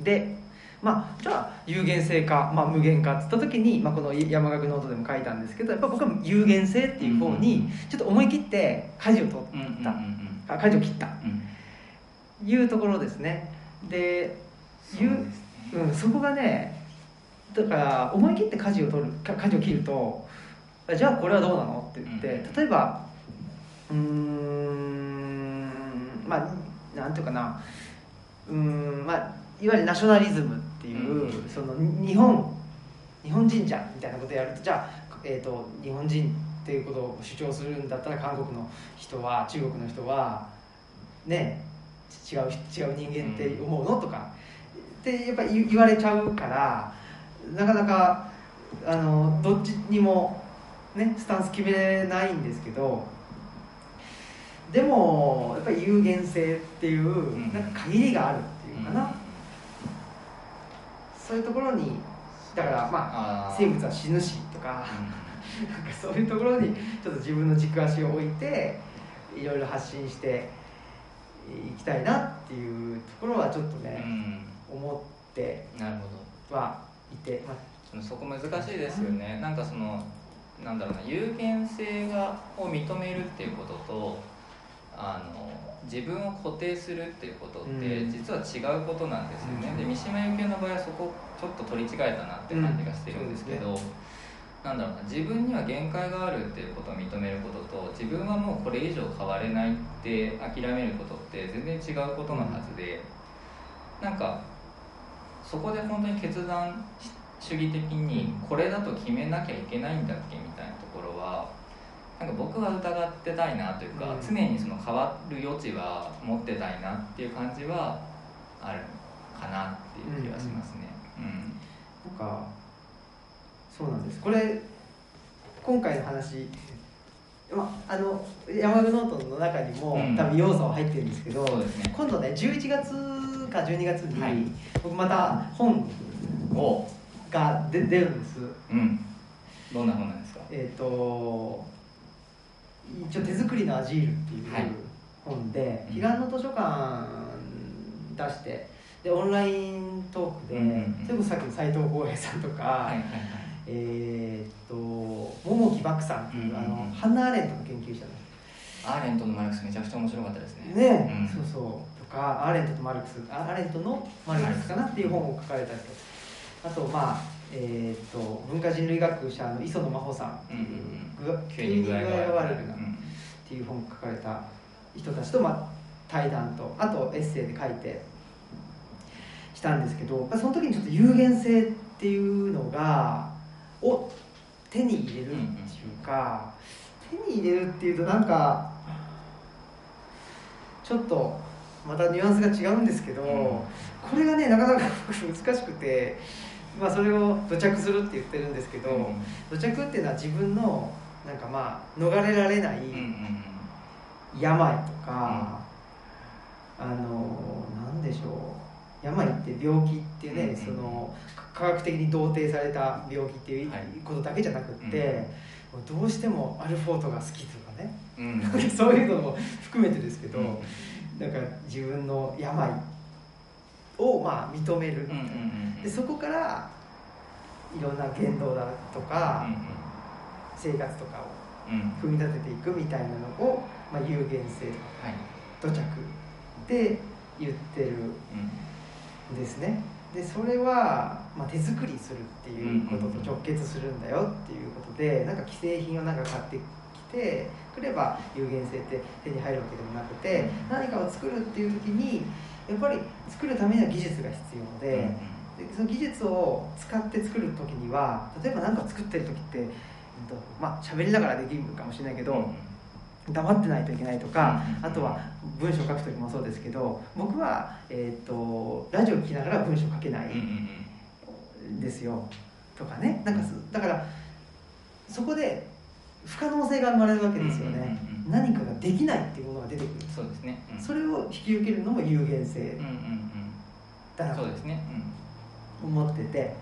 でまあじゃあ有限性か、まあ、無限かっつった時に、まあ、この山岳ノートでも書いたんですけどやっぱ僕は有限性っていう方にちょっと思い切って舵を取った、あ舵を切った。うん。いうところですね。でそうね。うん、そこがねだから思い切って舵を取るか舵を切るとじゃあこれはどうなの？って言って、うん。例えばうーんまあなんていうかな。うーんまあいわゆるナショナリズムっていう、うん。その日本日本人じゃんみたいなことをやるとじゃあ、えー、と日本人っていうことを主張するんだったら韓国の人は中国の人はね違う違う人間って思うの？とか。ってやっぱり言言われちゃうからなかなかあのどっちにもねスタンス決めれないんですけどでもやっぱり有限性っていう、ん。なんか限りがあるっていうかな、そういうところにだからまあ生物は死ぬしとかなんかそういうところにちょっと自分の軸足を置いていろいろ発信していきたいなっていうところはちょっとうん。ね、思ってうんなるほど。はいて、まあそこ難しいですよね。なんかそのなんだろうな有限性がを認めるっていうこととあの自分を固定するっていうことってうん。実は違うことなんですよね、うん。で三島由紀夫の場合はそこちょっと取り違えたなって感じがしてるんですけど、うんなんだろうな自分には限界があるっていうことを認めることと自分はもうこれ以上変われないって諦めることって全然違うことのはずで、なんかそこで本当に決断主義的にこれだと決めなきゃいけないんだっけみなんか僕は疑ってたいなというか、うん。常にその変わる余地は持ってたいなっていう感じはあるかなっていう気がしますね。うん。なんかそうなんです。これ今回の話、まあ、あの山岳ノートの中にも、うん。多分要素は入ってるんですけどね。今度ね11月か12月に、はい。僕また本お。が出出るんです。うん。どんな本なんですか？えっ、と一応手作りのアジールっていうはい本で、うん彼岸の図書館出してでオンライントークで、うんうんうん。それこそさっきの斎藤浩平さんとか、はいはいはい。えーっと桃木漠さんっていう、うんうんうん。あのハンナ・アーレントの研究者のアーレントのマルクスめちゃくちゃ面白かったですね。ね、うん。そうそう。とかアーレントとマルクスあアーレントのマルクスかなっていう本を書かれた人。あとまあえーっと文化人類学者の磯野真帆さん。っていう急に具合が悪くな。るっていう本を書かれた人たちと、まあ、対談とあとエッセイで書いてしたんですけどやっぱその時にちょっと有限性っていうのがを手に入れるっていうか、手に入れるっていうとなんかちょっとまたニュアンスが違うんですけど、うん。これがねなかなか難しくて、まあ、それを土着するって言ってるんですけど、うん。土着っていうのは自分のなんかまあ逃れられない病とか、あのなんでしょう。病って病気っていうね、うん。その科学的に同定された病気っていうはい。ことだけじゃなくって、もうどうしてもアルフォートが好きとかね。うんうん。[LAUGHS] そういうのも含めてですけど、うん。なんか自分の病をまあ認める、でそこからいろんな言動だとか、生活とかを組み立てていくみたいなのを、まあ、有限性はい。土着で言ってるうんんですね。でそれは、まあ、手作りするっていうことと直結するんだよっていうことでなんか既製品をなんか買ってきてくれば有限性って手に入るわけでもなくて何かを作るっていう時にやっぱり作るためには技術が必要で,、でその技術を使って作る時には例えば何か作ってる時って、えっとまあ喋りながらできるかもしれないけど、黙ってないといけないとか、あとは文章書く時もそうですけど僕は、えーと、ラジオ聞きながら文章書けないですよ。とかね。なんかだからそこで不可能性が生まれるわけですよね、何かができないっていうものが出てくる。そうですね、うん、それを引き受けるのも有限性。だなと思ってて。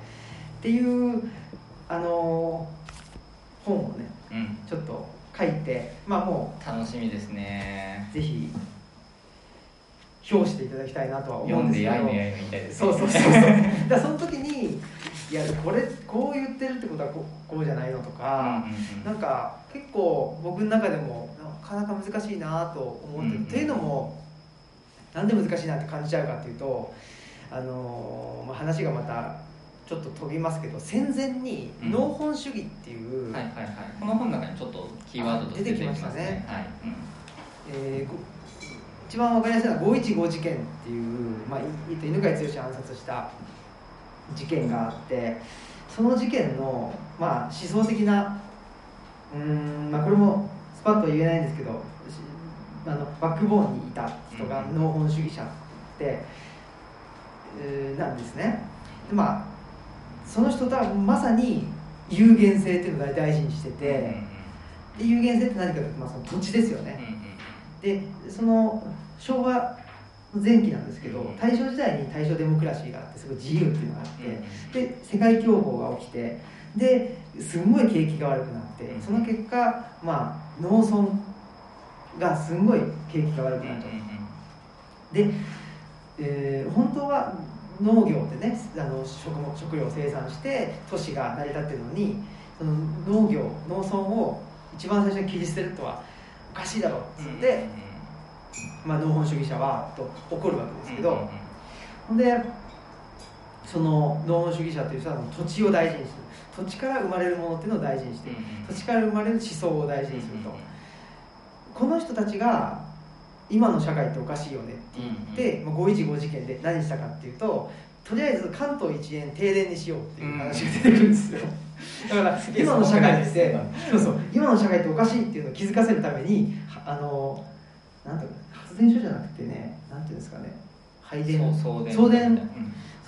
っていうあの本をね、うん、ちょっと書いてまあもう楽しみですね。ぜひ表していただきたいなとは思うんですけど。読んでやいのやいのみたいです、ね、そうそうそうそう。[LAUGHS] だその時にいやこれこう言ってるってことはここうじゃないのとか、うんうんうん、なんか結構僕の中でもなかなか難しいなと思ってる、うんうん、っていうのもなんで難しいなって感じちゃうかっていうとあのー、まあ、話がまたちょっと飛びますけど戦前に農本主義っていう、うんはいはいはい、この本の中にちょっとキーワードと出てきましたね、はい。うん。えー、一番わかりやすいのは515事件っていう、まあ、犬飼剛暗殺した事件があってその事件の、まあ、思想的なうん、まあ、これもスパッと言えないんですけどあのバックボーンにいた人が農本主義者って、えー、なんですね。まあその人とはまさに有限性っていうのを大事にしてて、で有限性って何かというと、まあ、その土地ですよね、でその昭和前期なんですけど大正時代に大正デモクラシーがあってすごい自由っていうのがあってで世界恐慌が起きてですごい景気が悪くなってその結果、まあ、農村がすごい景気が悪くなった。で、えー、本当は農業でねあの食食料を生産して都市が成り立ってるのにその農業農村を一番最初に切り捨てるとはおかしいだろうっつって、まあ、農本主義者はと怒るわけですけど、ほん。でその農本主義者という人は土地を大事にする。土地から生まれるものっていうのを大事にして、土地から生まれる思想を大事にすると、この人たちが今の社会っておかしいよねって言って、うんうん、515事件で何したかっていうととりあえず関東一円停電にしようっていう話が出てくるんですよ、だから今の社会ってそうそう。今の社会っておかしいっていうのを気づかせるためにあのなんていう発電所じゃなくてねなんていうんですかね配電。送電送電,、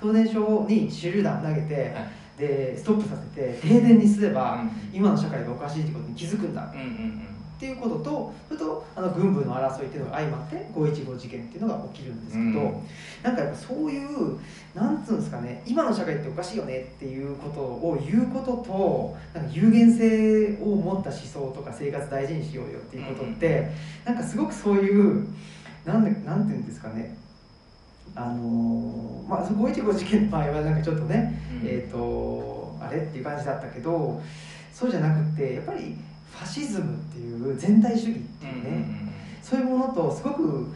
送電所に手榴弾投げて、はい、でストップさせて停電にすれば、うん、今の社会がおかしいってことに気づくんだ、うんうんうん。っていうこととそれとあの軍部の争いっていうのが相まって515事件っていうのが起きるんですけど、うん、なんかやっぱそういうなんつうんですかね今の社会っておかしいよねっていうことを言うこととなんか有限性を持った思想とか生活大事にしようよっていうことって、うん、なんかすごくそういうなんでなんていうんですかねあのー、まあ、515事件の場合はなんかちょっとね、うん、えっ、ー、とあれっていう感じだったけどそうじゃなくてやっぱりファシズムっていう全体主義っていうね、うんうんうん、そういうものとすごく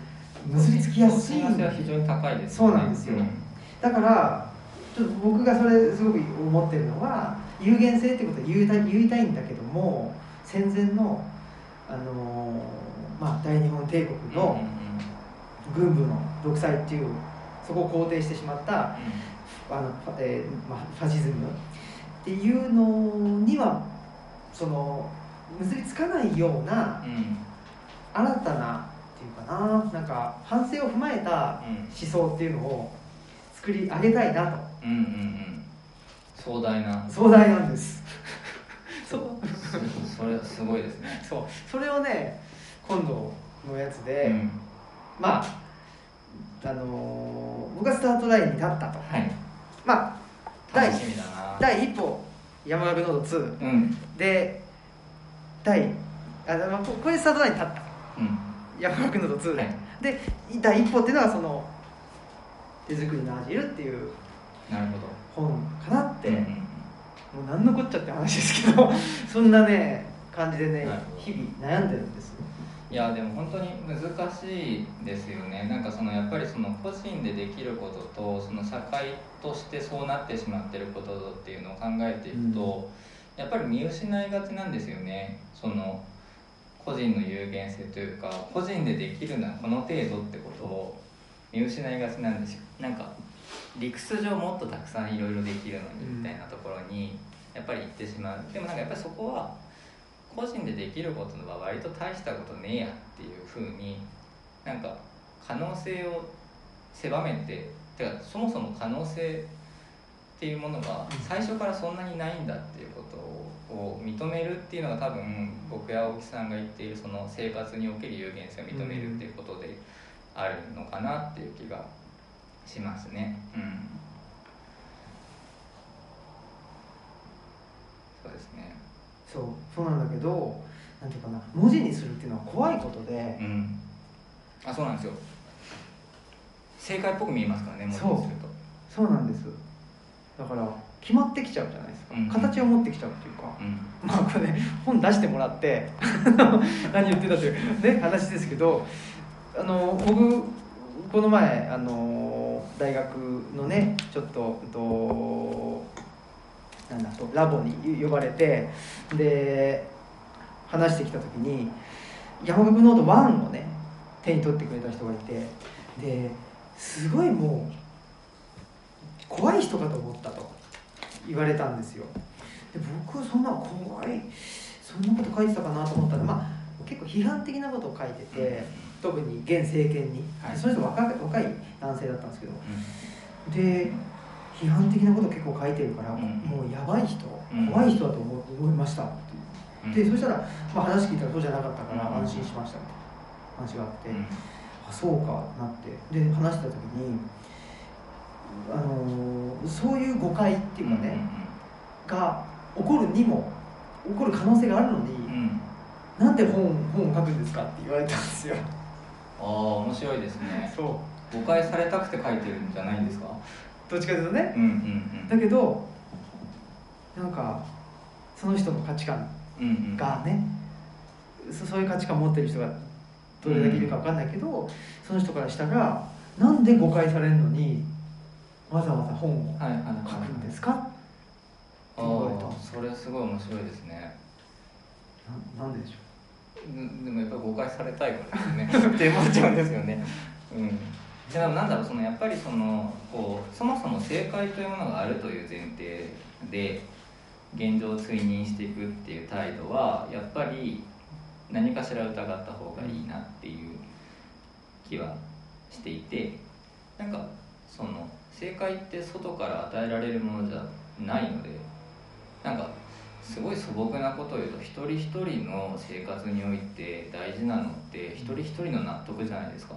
結びつきやすい。は非常に高いです、ね、そうなんですよ、うん、だからちょっと僕がそれすごく思ってるのは有限性ってことは言いたい言いたいんだけども戦前の、あのー、まあ、大日本帝国の軍部の独裁っていうそこを肯定してしまった、うん、あのえーまあ、ファシズムっていうのにはその結びつかないような、新たなっていうかななんか反省を踏まえた思想っていうのを作り上げたいなと、うんうんうん、壮大な。壮大なんです。[LAUGHS] そう。それすごいですね。そう。それをね今度のやつで、うん、まああのー、僕がスタートラインに立ったと、はい、まあ第第一歩山岳ノード2、うん、で第あのこれスタートラインに立った、うん、山岳ノード2で、はい、で第一歩っていうのがその手作りのアジルっていう本かなって、うん、もう何のこっちゃって話ですけどそんなね感じでね日々悩んでるんですいやでも本当に難しいですよね。なんかそのやっぱりその個人でできることとその社会としてそうなってしまってることっていうのを考えていくと、やっぱり見失いがちなんですよね。その個人の有限性というか個人でできるのはこの程度ってことを見失いがちなんですよ。なんか理屈上もっとたくさんいろいろできるのにみたいなところにやっぱり行ってしまう。でもなんかやっぱりそこは個人でできることは割と大したことねえやっていうふうになんか可能性を狭めててかそもそも可能性っていうものが最初からそんなにないんだっていうことを認めるっていうのが多分僕や青木さんが言っているその生活における有限性を認めるっていうことであるのかなっていう気がしますね。うんそうですね。そうそうなんだけどなんていうかな文字にするっていうのは怖いことでう、ん。あ、そうなんですよ。正解っぽく見えますからね、文字にすると。そうなんですだから決まってきちゃうじゃないですか、うん形を持ってきちゃうっていうか、うん。まあこれね本出してもらって [LAUGHS] 何言ってたという、ね、話ですけどあの僕この前あの大学のねちょっとうんとなんだラボに呼ばれてで話してきた時に山岳ノート1をね手に取ってくれた人がいてですごいもう怖い人かと思ったと言われたんですよ。で僕はそんな怖いそんなこと書いてたかなと思ったらまあ結構批判的なことを書いてて特に現政権に、はい。その人若い若い男性だったんですけど。で批判的なこと結構書いてるから、うん。もうやばい人、うん。怖い人だと思思いました。ってでそしたら、まあ、話聞いたらそうじゃなかったからうん。安心しましたみたいな話があって、うん。あそうかなって。で話した時にあのーそういう誤解っていうかね、が起こるにも起こる可能性があるのに、うん。なんで本本を書くんですかって言われたんですよ。ああ、面白いですね。そう。誤解されたくて書いてるんじゃないんですか？どっちかというとねうんうんだけどなんかその人の価値観うん。うんうん。がね、そそういう価値観を持ってる人がどれだけいるか分かんないけど、その人からしたらなんで誤解されるのにわざわざ本をはいはいはい。書くんですか？ってあ言われたあ、それすごい面白いですね。ななんででしょう？んでもやっぱり誤解されたいからですね [LAUGHS] って思っちゃうんですよね。うん。でもなんだろうそのやっぱりそのこうそもそも正解というものがあるという前提で現状を追認していくっていう態度はやっぱり何かしら疑った方がいいなっていう気はしていてなんかその正解って外から与えられるものじゃないのでなんかすごい素朴なことを言うと一人一人の生活において大事なのって一人一人の納得じゃないですか。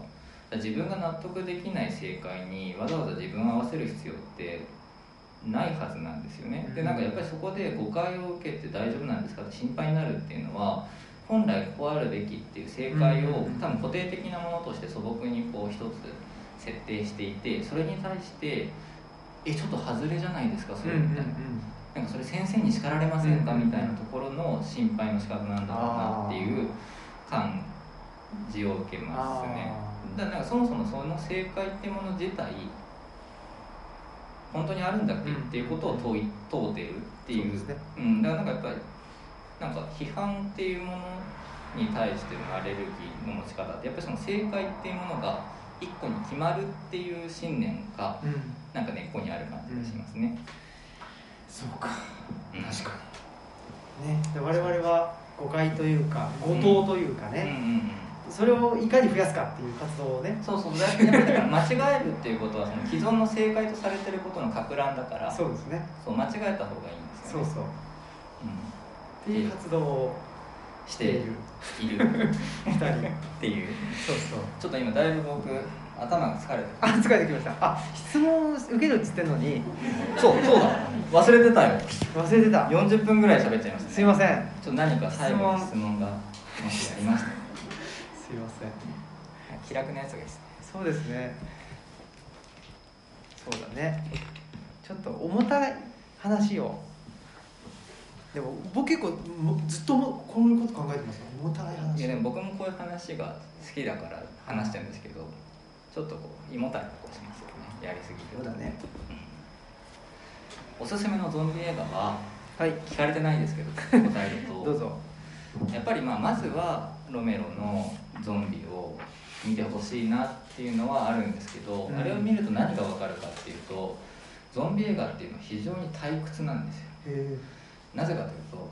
自分が納得できない正解にわざわざ自分を合わせる必要ってないはずなんですよね。でなんかやっぱりそこで誤解を受けて大丈夫なんですか？って心配になるっていうのは本来こうあるべきっていう正解をうん。多分固定的なものとして素朴にこう一つ設定していてそれに対してえちょっと外れじゃないですか？それみたいな。なんかそれ先生に叱られませんか？うんみたいなところの心配の仕方なんだろうなっていう感じを受けますねだからなんかそもそもその正解っていうもの自体本当にあるんだっけうんっていうことを問い問うてるっていう。そうですね。うん、だからなんかやっぱりなんか批判っていうものに対してのアレルギーの持ち方ってやっぱりその正解っていうものが一個に決まるっていう信念がうん。なんか根っこにある感じがしますね、そうか。うん。確かに。ね。で我々は誤解というか誤答というかうんうね、んそれをいかに増やすかっていう活動をね。そうそう。だやっぱりだから間違えるっていうことはその既存の正解とされてることのか乱だから。そうですね。そう間違えた方がいいんですよね。そうそう。っうん、ていう活動をしている。いる二人。っていう。そうそう。ちょっと今だいぶ僕頭が疲れてあ疲れてきました。あ質問受けるっつってんのに。そうそうだ。忘れてたよ。忘れてた。40分ぐらい喋っちゃいましたね。すいません。ちょっと何か最後に質問がもしありましたらすいません。気楽なやつがいいですね。そうですね。そうだね。ちょっと重たい話を。でも僕結構もずっともこういうこと考えてますよ。重たいい話やでも僕もこういう話が好きだから話してるんですけどちょっとこう胃もたれしますよね。やりすぎると。そうだね。おすすめのゾンビ映画ははい。聞かれてないですけど答えると。[LAUGHS] どうぞ。やっぱりまあまずはロメロのゾンビを見てほしいなっていうのはあるんですけど、うん。あれを見ると何が分かるかっていうとゾンビ映画っていうのは非常に退屈なんですよ。へなぜかというと、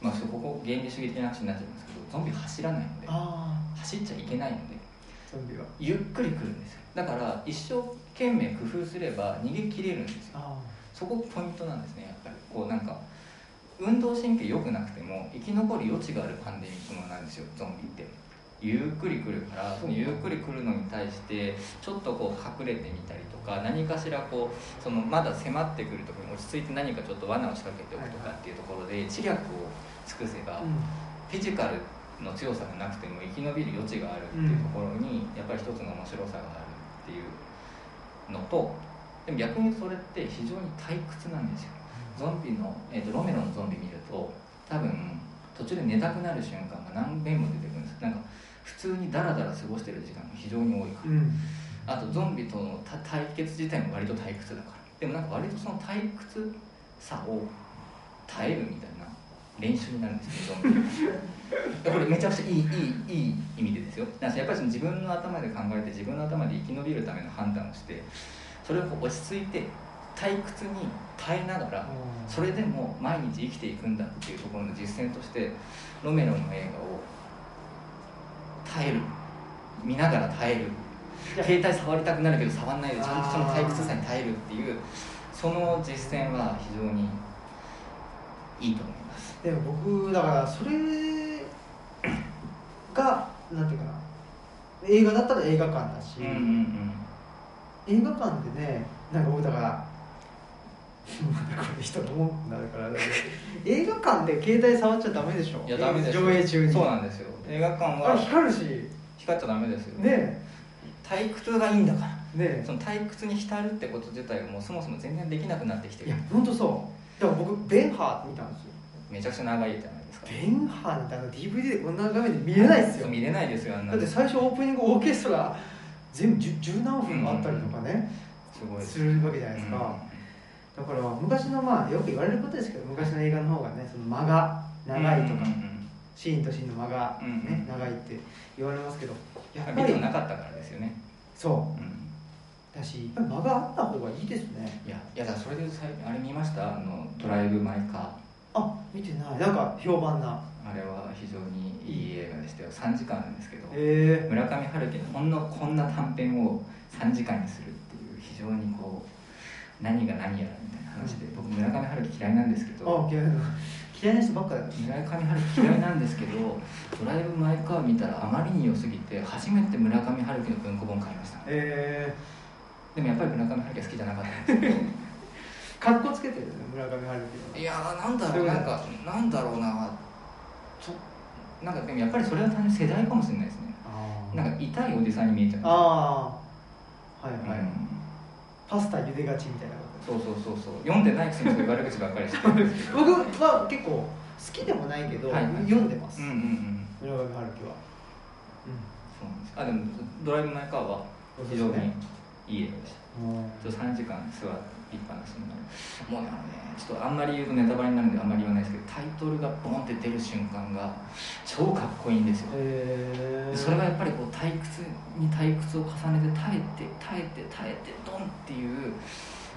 まあ、ここ原理主義的な話になっちゃいますけどゾンビ走らないのであ走っちゃいけないのでゾンビは。ゆっくり来るんですよ。だから一生懸命工夫すれば逃げ切れるんですよ。あそこポイントなんですねやっぱり。こうなんか運動神経良くなくても生き残る余地があるパンデミックなんですよゾンビってゆっくり来るからそのゆっくり来るのに対してちょっとこう隠れてみたりとか何かしらこうそのまだ迫ってくる時に落ち着いて何かちょっと罠を仕掛けておくとかっていうところで知略を尽くせば、うん。フィジカルの強さがなくても生き延びる余地があるっていうところに、やっぱり一つの面白さがあるっていうのとでも逆にそれって非常に退屈なんですよ。ゾンビの、えー、とロメロのゾンビ見ると多分途中で寝たくなる瞬間が何遍も出てくるんです。なんか普通にダラダラ過ごしてる時間が非常に多いから。うん。あとゾンビとのた対決自体も割と退屈だから。でもなんか割とその退屈さを耐えるみたいな練習になるんですよゾンビこれめちゃくちゃいいいいいい意味でですよ。だからやっぱりその自分の頭で考えて自分の頭で生き延びるための判断をしてそれを落ち着いて退屈に耐えながらそれでも毎日生きていくんだっていうところの実践としてロメロの映画を耐える。見ながら耐える。携帯触りたくなるけど触んないでちゃんとその退屈さに耐えるっていうその実践は非常にいいと思います。でも僕だからそれが [CLEARS THROAT] なんていうかな。映画だったら映画館だし、うんうん。映画館でねなんか僕だから [LAUGHS] これ人の文句になるから映画館で携帯触っちゃダメでしょ。いやダメですよ上映中にそうなんですよ。映画館は光るし。光っちゃダメですよ。ね退屈がいいんだから。え。ねその退屈に浸るってこと自体がもうそもそも全然できなくなってきてる。えいや本当そう。だから僕ベンハー見たんですよ。めちゃくちゃ長いじゃないですか。ベンハーってあの DVD でこんな画面で見れないですよ。見れないですよだって最初オープニングオーケストラ全部十十何分あったりとかね、すごいです。するわけじゃないですか、だから昔のまあよく言われることですけど昔の映画の方がねその間が長いとか、うんうんシーンとシーンの間が、ねうん。長いって言われますけどやっぱりなかったからですよね、そう。ん、うだし間があった方がいいですね。いやいやだそれで最近あれ見ました？あのドライブ・マイ・カー。あ見てない。なんか評判な。あれは非常にいい映画でしたよ。3時間なんですけどえ。村上春樹のほんのこんな短編を3時間にするっていう非常にこう何が何やらみたいな話で僕村上春樹嫌いなんですけー、どあ嫌い。な嫌いな人ばっかだよ村上春樹嫌いなんですけど [LAUGHS] ドライブ・マイ・カー見たらあまりに良すぎて初めて村上春樹の文庫本買いました。えでもやっぱり村上春樹は好きじゃなかったんですけど。ー、[LAUGHS] かっこつけてるね村上春樹いやーなんだろそううなんかなんだろうな。ちょなんかでもやっぱりそれは単純に世代かもしれないですねあなんか痛いおじさんに見えちゃうああはいはい、うんパスタ茹でがちみたいなこそうそうそうそう。読んでないくせにそういう悪口ばっかりして [LAUGHS] 僕は結構好きでもないけど、はいはい。読んでます、うんうんうん。村上春樹は、そうなんです。あでもドライブ・マイ・カーは非常にいい映画で。したうん。ちょっと3時間座りっぱなしになるもうねあのねちょっとあんまり言うとネタバレになるんであんまり言わないですけどタイトルがボンって出る瞬間が超かっこいいんですよ。へえでそれがやっぱりこう退屈に退屈を重ねて耐えて耐えて耐えてドンっていう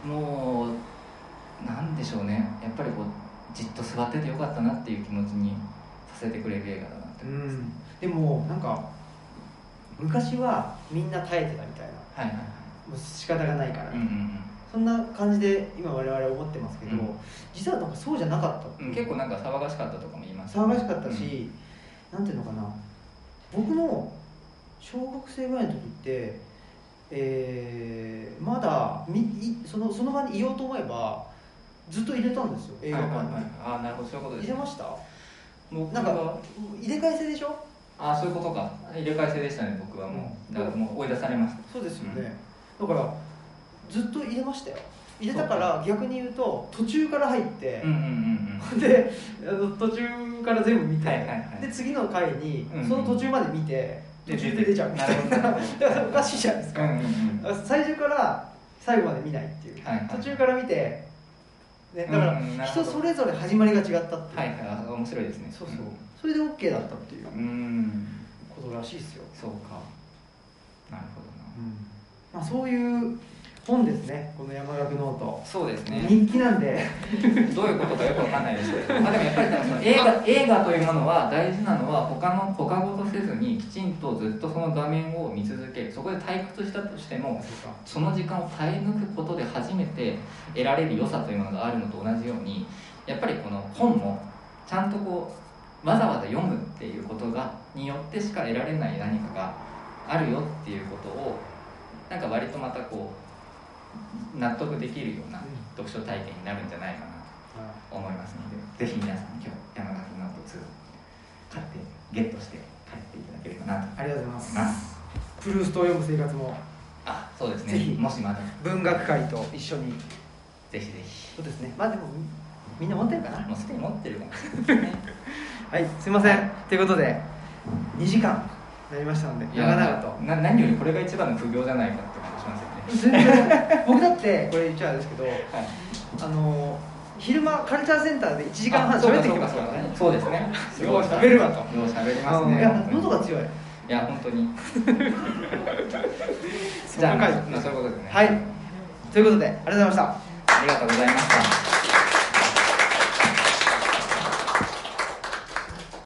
もうなんでしょうね。やっぱりこうじっと座っててよかったなっていう気持ちにさせてくれる映画だなってう思います、ん。でもなんか昔はみんな耐えてたみたいな。はいはいはい。もう仕方がないから、うんうんそんな感じで今我々思ってますけど、うん。実はなんかそうじゃなかった、うん、結構なんか騒がしかったとかも言います。騒がしかったし、なんていうのかな。僕の小学生ぐらいの時って、えーまだみいそのその場にいようと思えばずっと入れたんですよ映画館に、はいはいはい、ああなるほど。そういうことです入れました？僕なんかは入れ替え制でしょ？ああそういうことか。入れ替え制でしたね僕はもう、うん。だからもう追い出されました。そうですよね、だからずっと入れましたよ。入れたから逆に言うと途中から入ってで途中から全部見て、で次の回にその途中まで見て、途中で出ちゃうみたいな。だからおかしいじゃないですか、最初から最後まで見ないっていう、途中から見て、ね、だから人それぞれ始まりが違ったっていう、はいはい。あ面白いですね。そうそう。それで OK だったっていううん。ことらしいですよ、そうか。なるほどな。まあ、そういう本ですねこの山岳ノート。そうですね。人気なんで。どういうことかよくわかんないですけど、まあ、でもやっぱりその映画映画というものは大事なのは他の他ごとせずにきちんとずっとその画面を見続ける。そこで退屈したとしてもその時間を耐え抜くことで初めて得られる良さというものがあるのと同じようにやっぱりこの本もちゃんとこうわざわざ読むっていうことがによってしか得られない何かがあるよっていうことをなんか割とまたこう納得できるような読書体験になるんじゃないかなと思いますのでぜひ皆さん今日山岳ノート2買ってゲットして帰っていただければなとありがとうございま思すいます。プルーストを読む生活も。あそうですね。ぜひ。もしまだ。文学界と一緒に。ぜひぜひ。そうですね。まあでもみんな持ってるかな？もうすでに持ってるかもしれないですね。[LAUGHS] はいすいません。ということで2時間なりましたので長々と。な何よりこれが一番の苦行じゃないかって感じします全然。僕だってこれ言っちゃうんですけどはい。あの昼間カルチャーセンターで1時間半喋ってきてますからね。そうですね。よう喋るわとよう喋りますね。うんいや喉が強い。いや本当に。じゃあまあそういうことですね。はい。ということでありがとうございました。ありがとうございました